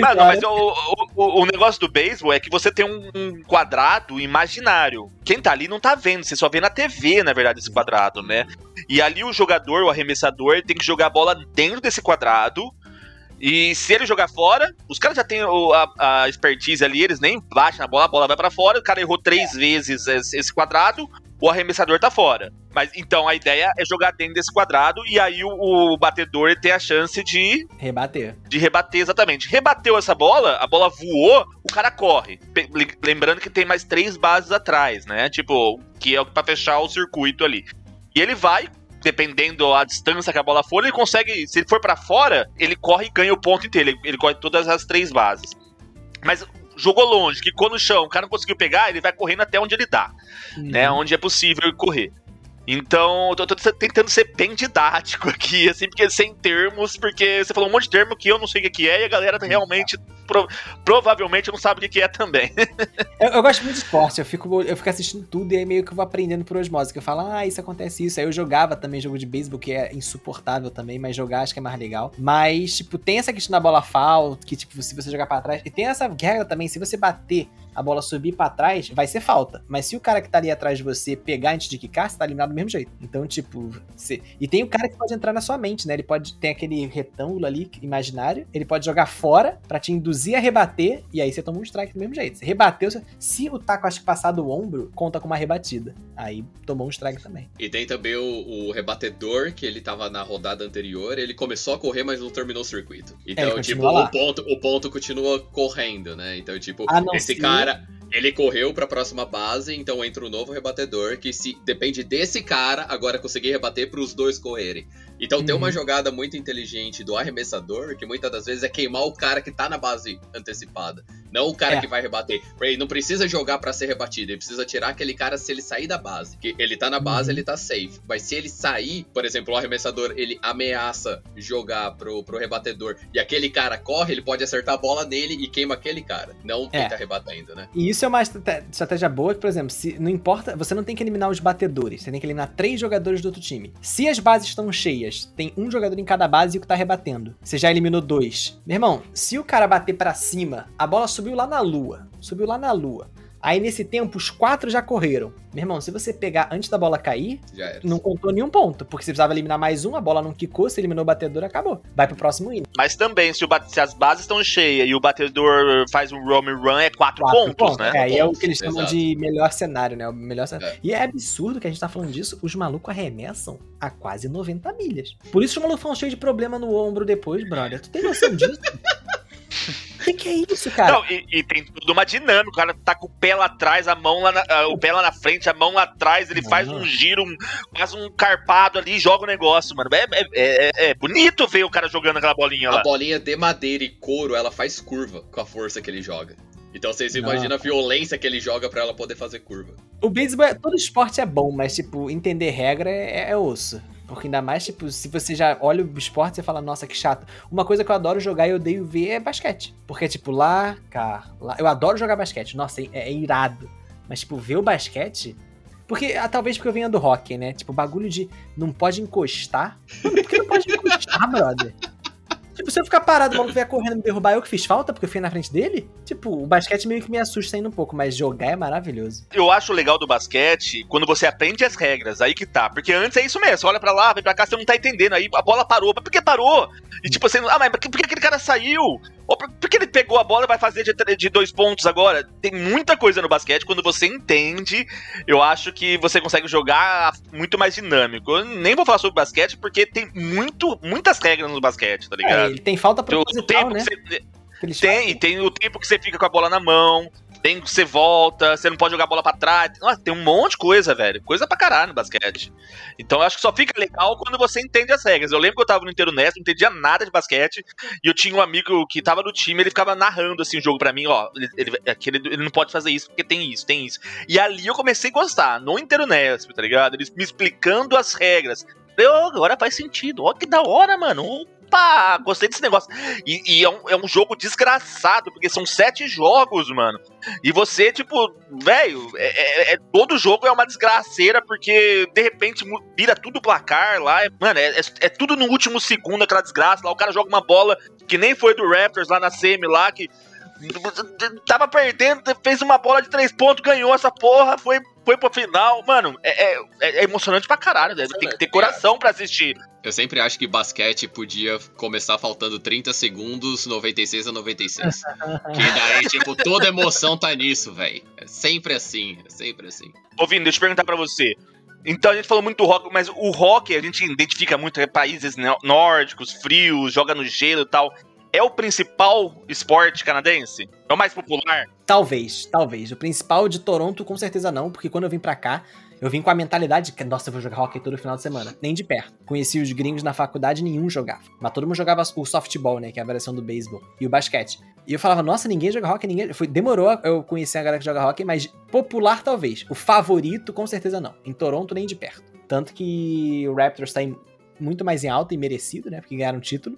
Mano, mas o, o, o- negócio do beisebol é que você tem um, um quadrado imaginário. Quem tá ali não tá vendo, você só vê na TV, na verdade, esse quadrado, né? E ali o jogador, o arremessador, tem que jogar a bola dentro desse quadrado. E se ele jogar fora, os caras já têm a, a expertise ali, eles nem baixam na bola, a bola vai pra fora, o cara errou três vezes esse quadrado, o arremessador tá fora. Mas então a ideia é jogar dentro desse quadrado e aí o, o batedor tem a chance de Rebater. de rebater exatamente. Rebateu essa bola, a bola voou, o cara corre. Pe- Lembrando que tem mais três bases atrás, né? Tipo, que é o pra fechar o circuito ali. E ele vai, dependendo a distância que a bola for, ele consegue. Se ele for pra fora, ele corre e ganha o ponto inteiro. Ele, ele corre todas as três bases. Mas jogou longe, quicou no chão, o cara não conseguiu pegar, ele vai correndo até onde ele dá né? Uhum. Onde é possível correr. Então, eu tô, tô tentando ser bem didático aqui, assim, porque sem termos, porque você falou um monte de termo que eu não sei o que é e a galera realmente, pro- provavelmente, não sabe o que é também. Eu, eu gosto muito de esporte, eu fico, eu fico assistindo tudo e aí meio que eu vou aprendendo por osmose. Que eu falo, ah, isso acontece isso. Aí eu jogava também jogo de beisebol, que é insuportável também, mas jogar acho que é mais legal. Mas, tipo, tem essa questão da bola foul, que, tipo, se você jogar pra trás. E tem essa regra também, se você bater a bola subir pra trás, vai ser falta. Mas se o cara que tá ali atrás de você pegar antes de quicar, você tá eliminado do mesmo jeito. Então, tipo, você... e tem o cara que pode entrar na sua mente, né? Ele pode ter aquele retângulo ali imaginário, ele pode jogar fora pra te induzir a rebater, e aí você toma um strike do mesmo jeito. Você rebateu, você- se o taco acho que passar do ombro, conta com uma rebatida. Aí tomou um strike também. E tem também o, o rebatedor, que ele tava na rodada anterior, ele começou a correr, mas não terminou o circuito. Então, É, tipo, lá. o ponto, o ponto continua correndo, né? Então, tipo, A não esse ser- cara, ele correu pra próxima base, então entra um novo rebatedor, que se depende desse cara agora conseguir rebater pros dois correrem. Então tem uma Uhum. jogada muito inteligente do arremessador, que muitas das vezes é queimar o cara que tá na base antecipada, não o cara É. que vai rebater. Ele não precisa jogar pra ser rebatido, ele precisa tirar aquele cara se ele sair da base. Que ele tá na base, Uhum. ele tá safe. Mas se ele sair, por exemplo, o arremessador, ele ameaça jogar pro, pro rebatedor e aquele cara corre, ele pode acertar a bola nele e queima aquele cara. Não quem É. tá rebatendo, né? E isso é uma estratégia boa, que, por exemplo, se não importa, você não tem que eliminar os batedores, você tem que eliminar três jogadores do outro time. Se as bases estão cheias, tem um jogador em cada base e o que tá rebatendo. Você já eliminou dois. Meu irmão, se o cara bater pra cima, a bola subiu lá na lua. Subiu lá na lua. Aí nesse tempo, os quatro já correram. Meu irmão, se você pegar antes da bola cair, Já era. não contou nenhum ponto. Porque você precisava eliminar mais um, a bola não quicou, você eliminou o batedor, acabou. Vai pro próximo inning. Mas também, se, se as bases estão cheias e o batedor faz um roam and run, é quatro, Quatro pontos, né? É, aí é o Pontos, que eles chamam exato. de melhor cenário, né? O melhor cenário. É. E é absurdo que a gente tá falando disso, os malucos arremessam a quase 90 milhas. Por isso os malucos falam cheio de problema no ombro depois, brother. Tu tem noção disso? O que, que é isso, cara? Não, e, e tem tudo uma dinâmica. O cara tá com o pé lá atrás, a mão lá na, ah, o pé lá na frente, a mão lá atrás, ele Não. faz um giro, um, faz um carpado ali e joga o negócio, mano. É, é- é- é bonito ver o cara jogando aquela bolinha lá. A bolinha de madeira e couro, ela faz curva com a força que ele joga. Então vocês imaginam a violência que ele joga pra ela poder fazer curva. O beisebol, é- todo esporte é bom, mas, tipo, entender regra é, é osso. Porque ainda mais, tipo, se você já olha o esporte, você fala, nossa, que chato. Uma coisa que eu adoro jogar e odeio ver é basquete. Porque, tipo, lá, cá, lá. Eu adoro jogar basquete. Nossa, é, é irado. Mas, tipo, ver o basquete. Porque, ah, talvez porque eu venha do hockey, né? Tipo, bagulho de não pode encostar. Por que não pode encostar, brother? Tipo, se eu ficar parado, o maluco vier correndo me derrubar, eu que fiz falta porque eu fui na frente dele? Tipo, o basquete meio que me assusta ainda um pouco, mas jogar é maravilhoso. Eu acho legal do basquete quando você aprende as regras, aí que tá. Porque antes é isso mesmo, você olha pra lá, vem pra cá, você não tá entendendo. Aí a bola parou. Mas por que parou? E tipo, você. Ah, mas por que aquele cara saiu? Ou por, que ele pegou a bola e vai fazer de, de dois pontos agora? Tem muita coisa no basquete. Quando você entende, eu acho que você consegue jogar muito mais dinâmico. Eu nem vou falar sobre basquete porque tem muito, muitas regras no basquete, tá ligado? É, ele tem falta o proposital, tempo né? que você, tem, fazem. tem o tempo que você fica com a bola na mão, tem que você volta, você não pode jogar bola pra trás. Nossa, tem um monte de coisa, velho. Coisa pra caralho no basquete. Então eu acho que só fica legal quando você entende as regras. Eu lembro que eu tava no Inteiro Nest, não entendia nada de basquete, e eu tinha um amigo que tava no time, ele ficava narrando assim o jogo pra mim, ó. Ele, ele, aquele- ele não pode fazer isso porque tem isso, tem isso. E ali eu comecei a gostar, no Inteiro Nest, tá ligado? Eles me explicando as regras. Eu, agora faz sentido. Ó, que da hora, mano. Opa, gostei desse negócio. E, e é, um, é um jogo desgraçado, porque são sete jogos, mano. E você, tipo, velho, é, é- é- todo jogo é uma desgraceira, porque de repente vira tudo placar lá. É- mano, é, é- é tudo no último segundo, aquela desgraça. Lá o cara joga uma bola que nem foi do Raptors lá na semi lá, que tava perdendo, fez uma bola de três pontos, ganhou essa porra, foi, foi pro final. Mano, é, é- é emocionante pra caralho, né? Tem que ter coração pra assistir. Eu sempre acho que basquete podia começar faltando 30 segundos, 96 a 96. que daí, tipo, toda emoção tá nisso, velho. É sempre assim, é sempre assim. Ô, Vini, deixa eu perguntar pra você. Então a gente falou muito do rock, mas o rock a gente identifica muito é, países nó- nórdicos, frios, joga no gelo e tal. É o principal esporte canadense? É o mais popular? Talvez, talvez. O principal de Toronto, com certeza não, porque quando eu vim pra cá, eu vim com a mentalidade que, nossa, eu vou jogar hockey todo final de semana. Nem de perto. Conheci os gringos na faculdade, nenhum jogava. Mas todo mundo jogava o softball, né? Que é a variação do beisebol. E o basquete. E eu falava, nossa, ninguém joga hockey, ninguém. Foi, demorou eu conhecer a galera que joga hockey, mas popular talvez. O favorito, com certeza não. Em Toronto, nem de perto. Tanto que o Raptors tá em- muito mais em alta e merecido, né? Porque ganharam o título.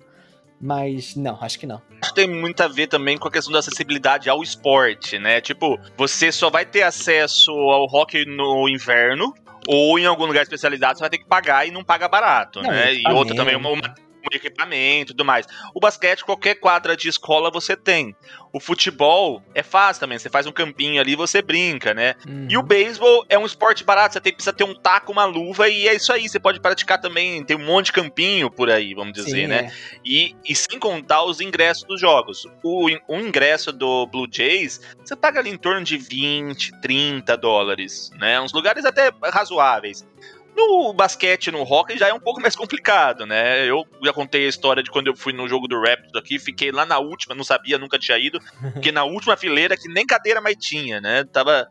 Mas não, acho que não. Tem muito a ver também com a questão da acessibilidade ao esporte, né? Tipo, você só vai ter acesso ao hockey no inverno, ou em algum lugar especializado você vai ter que pagar e não paga barato, Não, né? E outra também, uma, uma- um equipamento e tudo mais. O basquete, qualquer quadra de escola você tem. O futebol é fácil também, você faz um campinho ali você brinca, né? E o beisebol é um esporte barato, você tem, precisa ter um taco, uma luva e é isso aí. Você pode praticar também, tem um monte de campinho por aí, vamos dizer, Sim, né? é. E, e sem contar os ingressos dos jogos. O, o ingresso do Blue Jays, você paga ali em torno de 20, 30 dólares, né? Uns lugares até razoáveis. No basquete, no hockey, já é um pouco mais complicado, né? Eu já contei a história de quando eu fui no jogo do Raptors aqui, fiquei lá na última, não sabia, nunca tinha ido, porque na última fileira que nem cadeira mais tinha, né? Tava,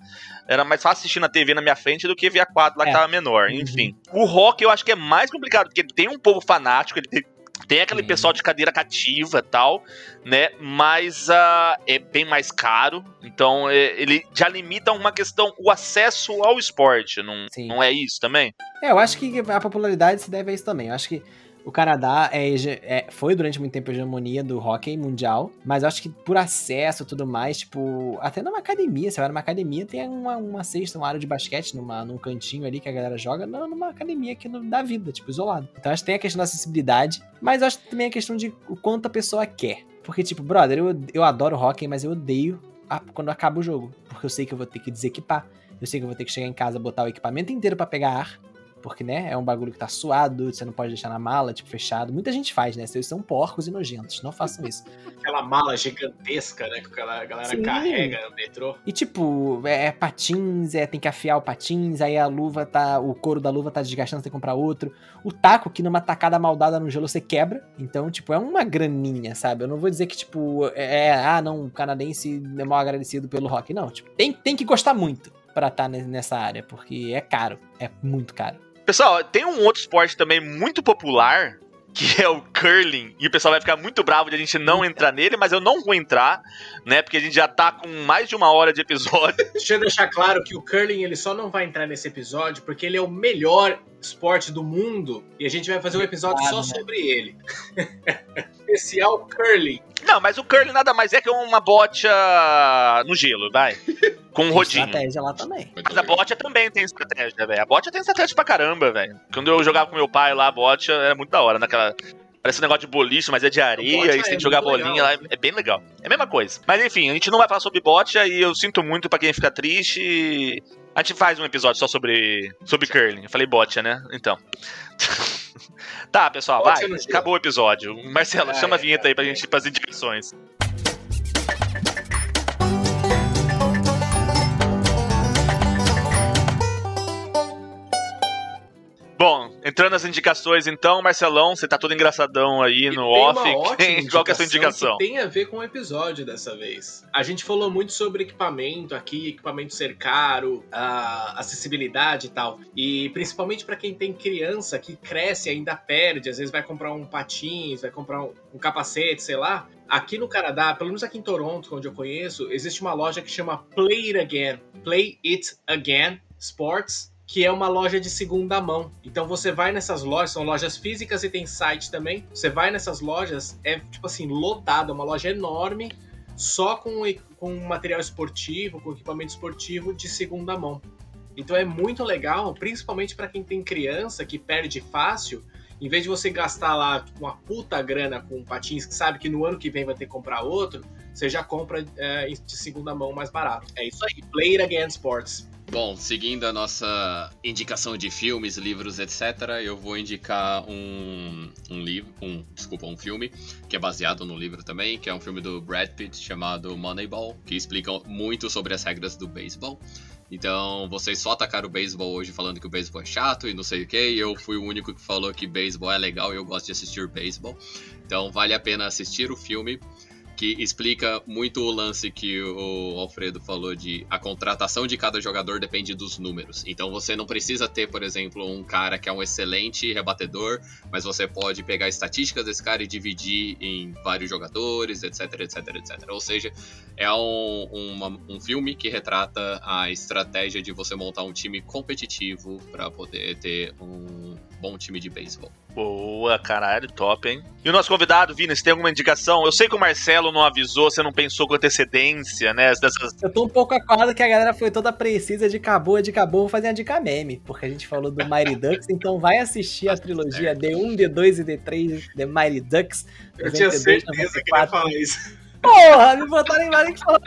era mais fácil assistir na TV na minha frente do que ver a quadra lá que É. tava menor, enfim. O rock eu acho que é mais complicado, porque tem um povo fanático, ele tem, tem aquele Sim. pessoal de cadeira cativa e tal, né? Mas ah, é bem mais caro, então é, ele já limita uma questão, o acesso ao esporte, não, Sim. não é isso também? É, eu acho que a popularidade se deve a isso também. Eu acho que o Canadá é, é- foi durante muito tempo a hegemonia do hockey mundial, mas acho que por acesso e tudo mais, tipo, até numa academia, você vai numa academia, tem uma, uma cesta, uma área de basquete numa, num cantinho ali que a galera joga, não numa academia aqui no, da vida, tipo, isolado. Então acho que tem a questão da acessibilidade, mas acho que também a questão de o quanto a pessoa quer. Porque, tipo, brother, eu, eu adoro hockey, mas eu odeio a- quando acaba o jogo, porque eu sei que eu vou ter que desequipar, eu sei que eu vou ter que chegar em casa, botar o equipamento inteiro pra pegar ar, porque, né, é um bagulho que tá suado, você não pode deixar na mala, tipo, fechado. Muita gente faz, né? Vocês são porcos e nojentos, não façam isso. Aquela mala gigantesca, né? Que aquela galera Sim. carrega no metrô. E, tipo, é, é patins, é, tem que afiar o patins, aí a luva tá. O couro da luva tá desgastando, você tem que comprar outro. O taco, que numa tacada maldada no gelo você quebra. Então, tipo, é uma graninha, sabe? Eu não vou dizer que, tipo, é. Ah, não, o canadense é mal agradecido pelo rock. Não, tipo, tem, tem que gostar muito pra estar nessa área, porque é caro. É muito caro. Pessoal, tem um outro esporte também muito popular que é o curling, e o pessoal vai ficar muito bravo de a gente não entrar nele, mas eu não vou entrar, né? Porque a gente já tá com mais de uma hora de episódio. Deixa eu deixar claro que o curling ele só não vai entrar nesse episódio porque ele é o melhor esporte do mundo e a gente vai fazer um episódio só Claro, né? sobre ele. Especial curling. Não, mas o curling nada mais é que uma bocha no gelo, vai. Com um Tem rodinho. estratégia lá também. Mas a bocha também tem estratégia, velho. A bocha tem estratégia pra caramba, velho. Quando eu jogava com meu pai lá, a bocha era muito da hora, naquela. Parece um negócio de boliche, mas é de areia, bocha e você tem é que jogar bolinha legal. lá. É bem legal. É a mesma coisa. Mas enfim, a gente não vai falar sobre bocha e eu sinto muito pra quem fica triste. A gente faz um episódio só sobre, sobre curling. Eu falei bocha, né? Então. tá, pessoal, Bocha vai. Acabou o episódio. Marcelo, Ai, chama a vinheta ai, aí pra ai. gente ir pras indicações. Entrando nas indicações então, Marcelão, você tá todo engraçadão aí E no off. Quem- Qual que é a sua indicação? Tem a ver com o episódio dessa vez. A gente falou muito sobre equipamento aqui, equipamento ser caro, acessibilidade e tal. E principalmente pra quem tem criança que cresce e ainda perde, às vezes vai comprar um patins, vai comprar um, um capacete, sei lá. Aqui no Canadá, pelo menos aqui em Toronto, onde eu conheço, existe uma loja que chama Play It Again, Play It Again Sports, que é uma loja de segunda mão. Então você vai nessas lojas, são lojas físicas e tem site também. Você vai nessas lojas, é tipo assim, lotado, é uma loja enorme, só com, com material esportivo, com equipamento esportivo de segunda mão. Então é muito legal, principalmente para quem tem criança que perde fácil. Em vez de você gastar lá uma puta grana com patins que sabe que no ano que vem vai ter que comprar outro, você já compra é, de segunda mão mais barato. É isso aí, Play It Again Sports. Bom, seguindo a nossa indicação de filmes, livros, etc., eu vou indicar um, um livro, um, desculpa, um filme que é baseado no livro também, que é um filme do Brad Pitt chamado Moneyball, que explica muito sobre as regras do beisebol. Então, vocês só atacaram o beisebol hoje falando que o beisebol é chato e não sei o que, e eu fui o único que falou que beisebol é legal e eu gosto de assistir beisebol. Então, vale a pena assistir o filme que explica muito o lance que o Alfredo falou de a contratação de cada jogador depende dos números. Então você não precisa ter, por exemplo, um cara que é um excelente rebatedor, mas você pode pegar estatísticas desse cara e dividir em vários jogadores, etc, etc, etc. Ou seja, é um, uma- um filme que retrata a estratégia de você montar um time competitivo para poder ter um bom time de beisebol. Boa, caralho, top, hein? E o nosso convidado, Vini, você tem alguma indicação? Eu sei que o Marcelo não avisou, você não pensou com antecedência, né? Dessas... Eu tô um pouco acuado que a galera foi toda precisa de acabou, de acabou, vou fazer uma dica meme, porque a gente falou do Mighty Ducks, então vai assistir a trilogia D1, D2 e D3 The Mighty Ducks. Eu tinha 92, certeza que ele ia 94. falar isso. Porra, me botaram em mais que falar.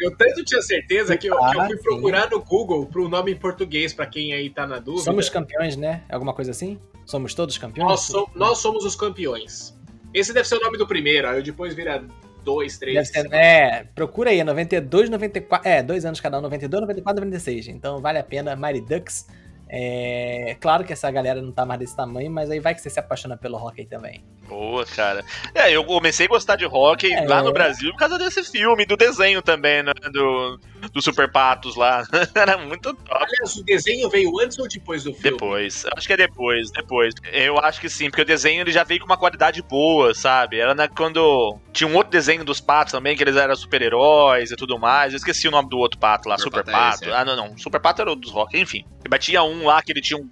Eu tanto tinha certeza que eu, que eu Ah, fui sim. procurar no Google pro nome em português, pra quem aí tá na dúvida. Somos campeões, né? Alguma coisa assim? Somos todos campeões? nós, so- nós somos os campeões. Esse deve ser o nome do primeiro, aí depois vira dois, três. Deve ser, é, procura aí, 92, 94, é, dois anos cada um, 92, 94, 96. Então vale a pena, Mighty Ducks. É, claro que essa galera não tá mais desse tamanho, mas aí vai que você se apaixona pelo hockey também. Boa, cara. É, eu comecei a gostar de hockey É. lá no Brasil por causa desse filme, do desenho também, né? Do, do Super Patos lá. Era muito top. Aliás, o desenho veio antes ou depois do filme? Depois. Acho que é depois, depois. Eu acho que sim, porque o desenho ele já veio com uma qualidade boa, sabe? Era na, quando. Tinha um outro desenho dos patos também, que eles eram super-heróis e tudo mais. Eu esqueci o nome do outro pato lá, Super, Super Pato é Pato. é. Ah, não, não. Super Pato era o dos rock, enfim. Mas tinha um lá que ele tinha um,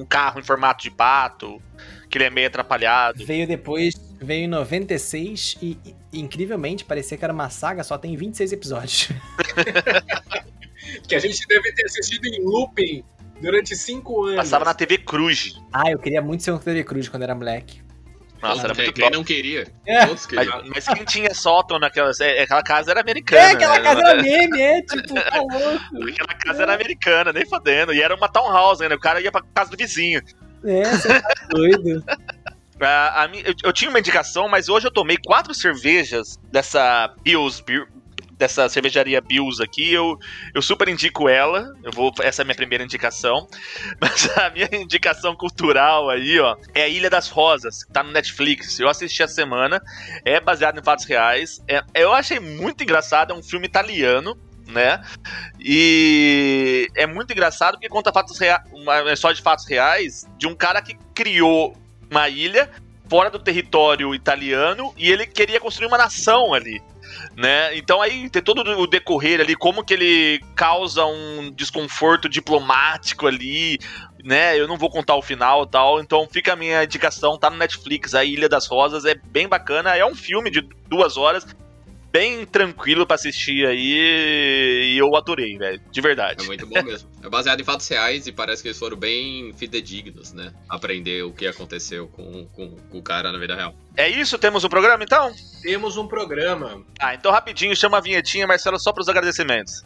um carro em formato de pato, que ele é meio atrapalhado. Veio depois, veio em 96 e, e, incrivelmente parecia que era uma saga, só tem 26 episódios. Que a gente deve ter assistido em looping durante cinco anos. Passava na TV Cruz. ah, eu queria muito ser um TV Cruz quando era moleque. Nossa, era quem, muito quem top. não queria? É. Todos Mas, queriam. mas quem tinha sótão naquela. é, Aquela casa era americana. É, aquela né? casa era meme, é, tipo, tá louco. Aquela casa era americana, nem fodendo. E era uma townhouse ainda. O cara ia pra casa do vizinho. É, você tá doido. A mi- eu, eu tinha uma indicação, mas hoje eu tomei quatro cervejas dessa Bills dessa cervejaria Bills aqui. Eu, eu super indico ela. Eu vou, essa é a minha primeira indicação. Mas a minha indicação cultural aí, ó, é a Ilha das Rosas, que tá no Netflix. Eu assisti a semana. É baseado em fatos reais. É- eu achei muito engraçado. É um filme italiano. Né? E é muito engraçado porque conta fatos reais, uma história de fatos reais de um cara que criou uma ilha fora do território italiano e ele queria construir uma nação ali. Né? Então aí tem todo o decorrer ali, como que ele causa um desconforto diplomático ali, né? Eu não vou contar o final tal, então fica a minha indicação, tá no Netflix, a Ilha das Rosas, é bem bacana, é um filme de duas horas, bem tranquilo pra assistir aí e eu adorei, velho, de verdade. É muito bom mesmo. É baseado em fatos reais e parece que eles foram bem fidedignos, né? Aprender o que aconteceu com, com, com o cara na vida real. É isso? Temos um programa então? Temos um programa. Ah, então rapidinho, chama a vinhetinha, Marcelo, só pros agradecimentos.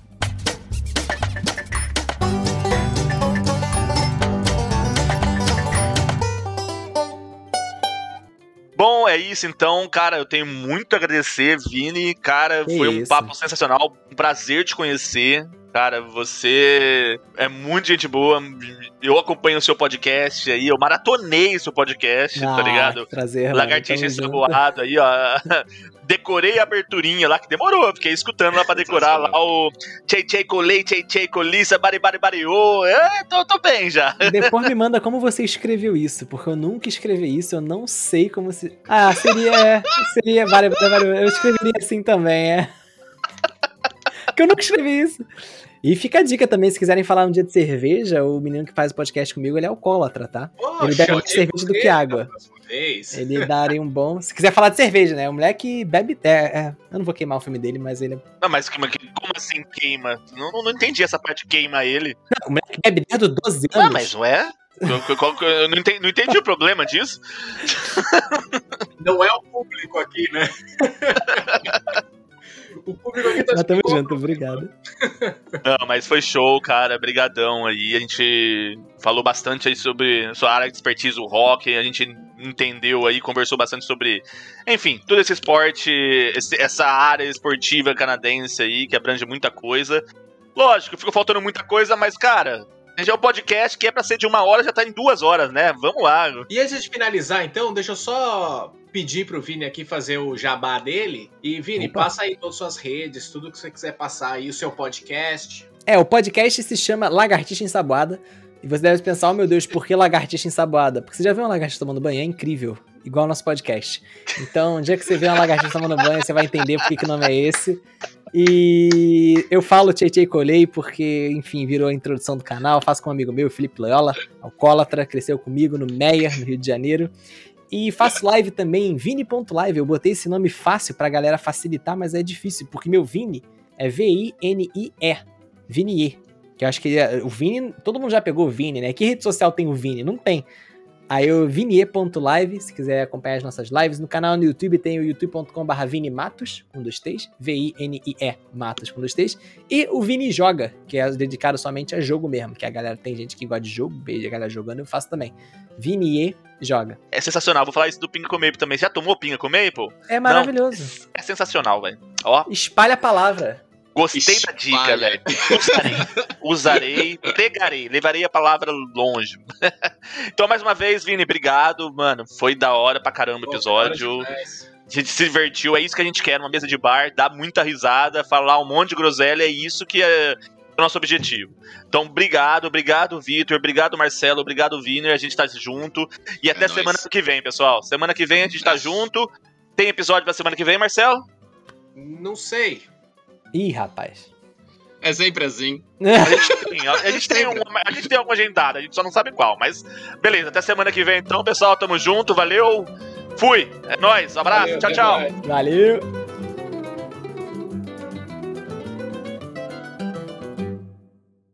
Bom, é isso então, cara. Eu tenho muito a agradecer, Vini. Cara, Que foi um isso. papo sensacional. Um prazer te conhecer. Cara, você é muito gente boa. Eu acompanho o seu podcast aí. Eu maratonei o seu podcast, tá Ah, ligado? que Prazer, mano. Lagartixa ensaboado aí, ó. Decorei a aberturinha lá, que demorou. Fiquei escutando lá pra decorar lá o Tchei Tchei Colei, Tchei Tchei Colissa, Bari Bari Bariô. É, tô, tô bem já. E depois me manda como você escreveu isso, porque eu nunca escrevi isso, eu não sei como se. Ah, seria. Seria. Vale, vale, eu escreveria assim também, é. Porque eu nunca escrevi isso. E fica a dica também, se quiserem falar um dia de cerveja, o menino que faz o podcast comigo, ele é alcoólatra, tá? Ele bebe mais cerveja do que água. Vez. Ele daria um bom. Se quiser falar de cerveja, né? O moleque bebe. É, é, eu não vou queimar o filme dele, mas ele. é- Não, mas como, como assim queima? Não, não, não entendi essa parte queima ele. Não, o moleque bebe desde os 12 anos. Ah, mas não é? Eu não entendi, não entendi o problema disso. Não é o público aqui, né? o público aqui tá ficou- junto, obrigado. Não, mas foi show, cara. Brigadão aí. A gente falou bastante aí sobre sua área de expertise, o rock. A gente entendeu aí, conversou bastante sobre, enfim, todo esse esporte, esse- essa área esportiva canadense aí, que abrange muita coisa. Lógico, ficou faltando muita coisa, mas, cara, é um podcast que é pra ser de uma hora, já tá em duas horas, né? Vamos lá. E antes de finalizar, então, deixa eu só pedir pro Vini aqui fazer o jabá dele. E, Vini, Opa. passa aí todas as suas redes, tudo que você quiser passar aí, o seu podcast. É, o podcast se chama Lagartixa Ensaboada. E você deve pensar, oh meu Deus, por que lagartixa ensaboada? Porque você já viu uma lagartixa tomando banho? É incrível. Igual o nosso podcast. Então, o dia que você vê uma lagartixa tomando banho, você vai entender por que, que o nome é esse. E eu falo Tchei Colei porque, enfim, virou a introdução do canal. Faço com um amigo meu, Felipe Loyola, alcoólatra, cresceu comigo no Meia, no Rio de Janeiro. E faço live também em Vini.live. Eu botei esse nome fácil pra galera facilitar, mas é difícil, porque meu Vini é V-I-N-I-E. Vini. Que eu acho que é- o Vini, todo mundo já pegou o Vini, né? Que rede social tem o Vini? Não tem. Aí o vinie.live, se quiser acompanhar as nossas lives. No canal no YouTube tem o youtube.com.br Vini Matos, com dois T's. V-I-N-I-E, Matos, com dois T's. E o Vini Joga, que é dedicado somente a jogo mesmo. Que a galera tem gente que gosta de jogo, veja a galera jogando, eu faço também. Vinie Joga. É sensacional. Vou falar isso do Pinga com Maple também. Já tomou Pinga com Maple? É maravilhoso. É sensacional, velho. Ó, Espalha a palavra. Gostei da dica, Espalha. velho. Usarei. Usarei, pregarei, levarei a palavra longe. então, mais uma vez, Vini, obrigado, mano. Foi da hora pra caramba o episódio. A gente se divertiu, é isso que a gente quer, uma mesa de bar, dar muita risada, falar um monte de groselha, é isso que é o nosso objetivo. Então, obrigado, obrigado, Vitor, obrigado, Marcelo, obrigado, Viner, a gente tá junto. E até É semana nóis. que vem, pessoal. Semana que vem a gente tá junto. Tem episódio pra semana que vem, Marcelo? Não sei. Ih, rapaz. É sempre assim. A gente tem, a gente tem, um, a gente tem alguma agendada, a gente só não sabe qual, mas beleza, até semana que vem então, pessoal, tamo junto, valeu, fui, é nóis, abraço, Valeu, tchau, tchau. mais. Valeu.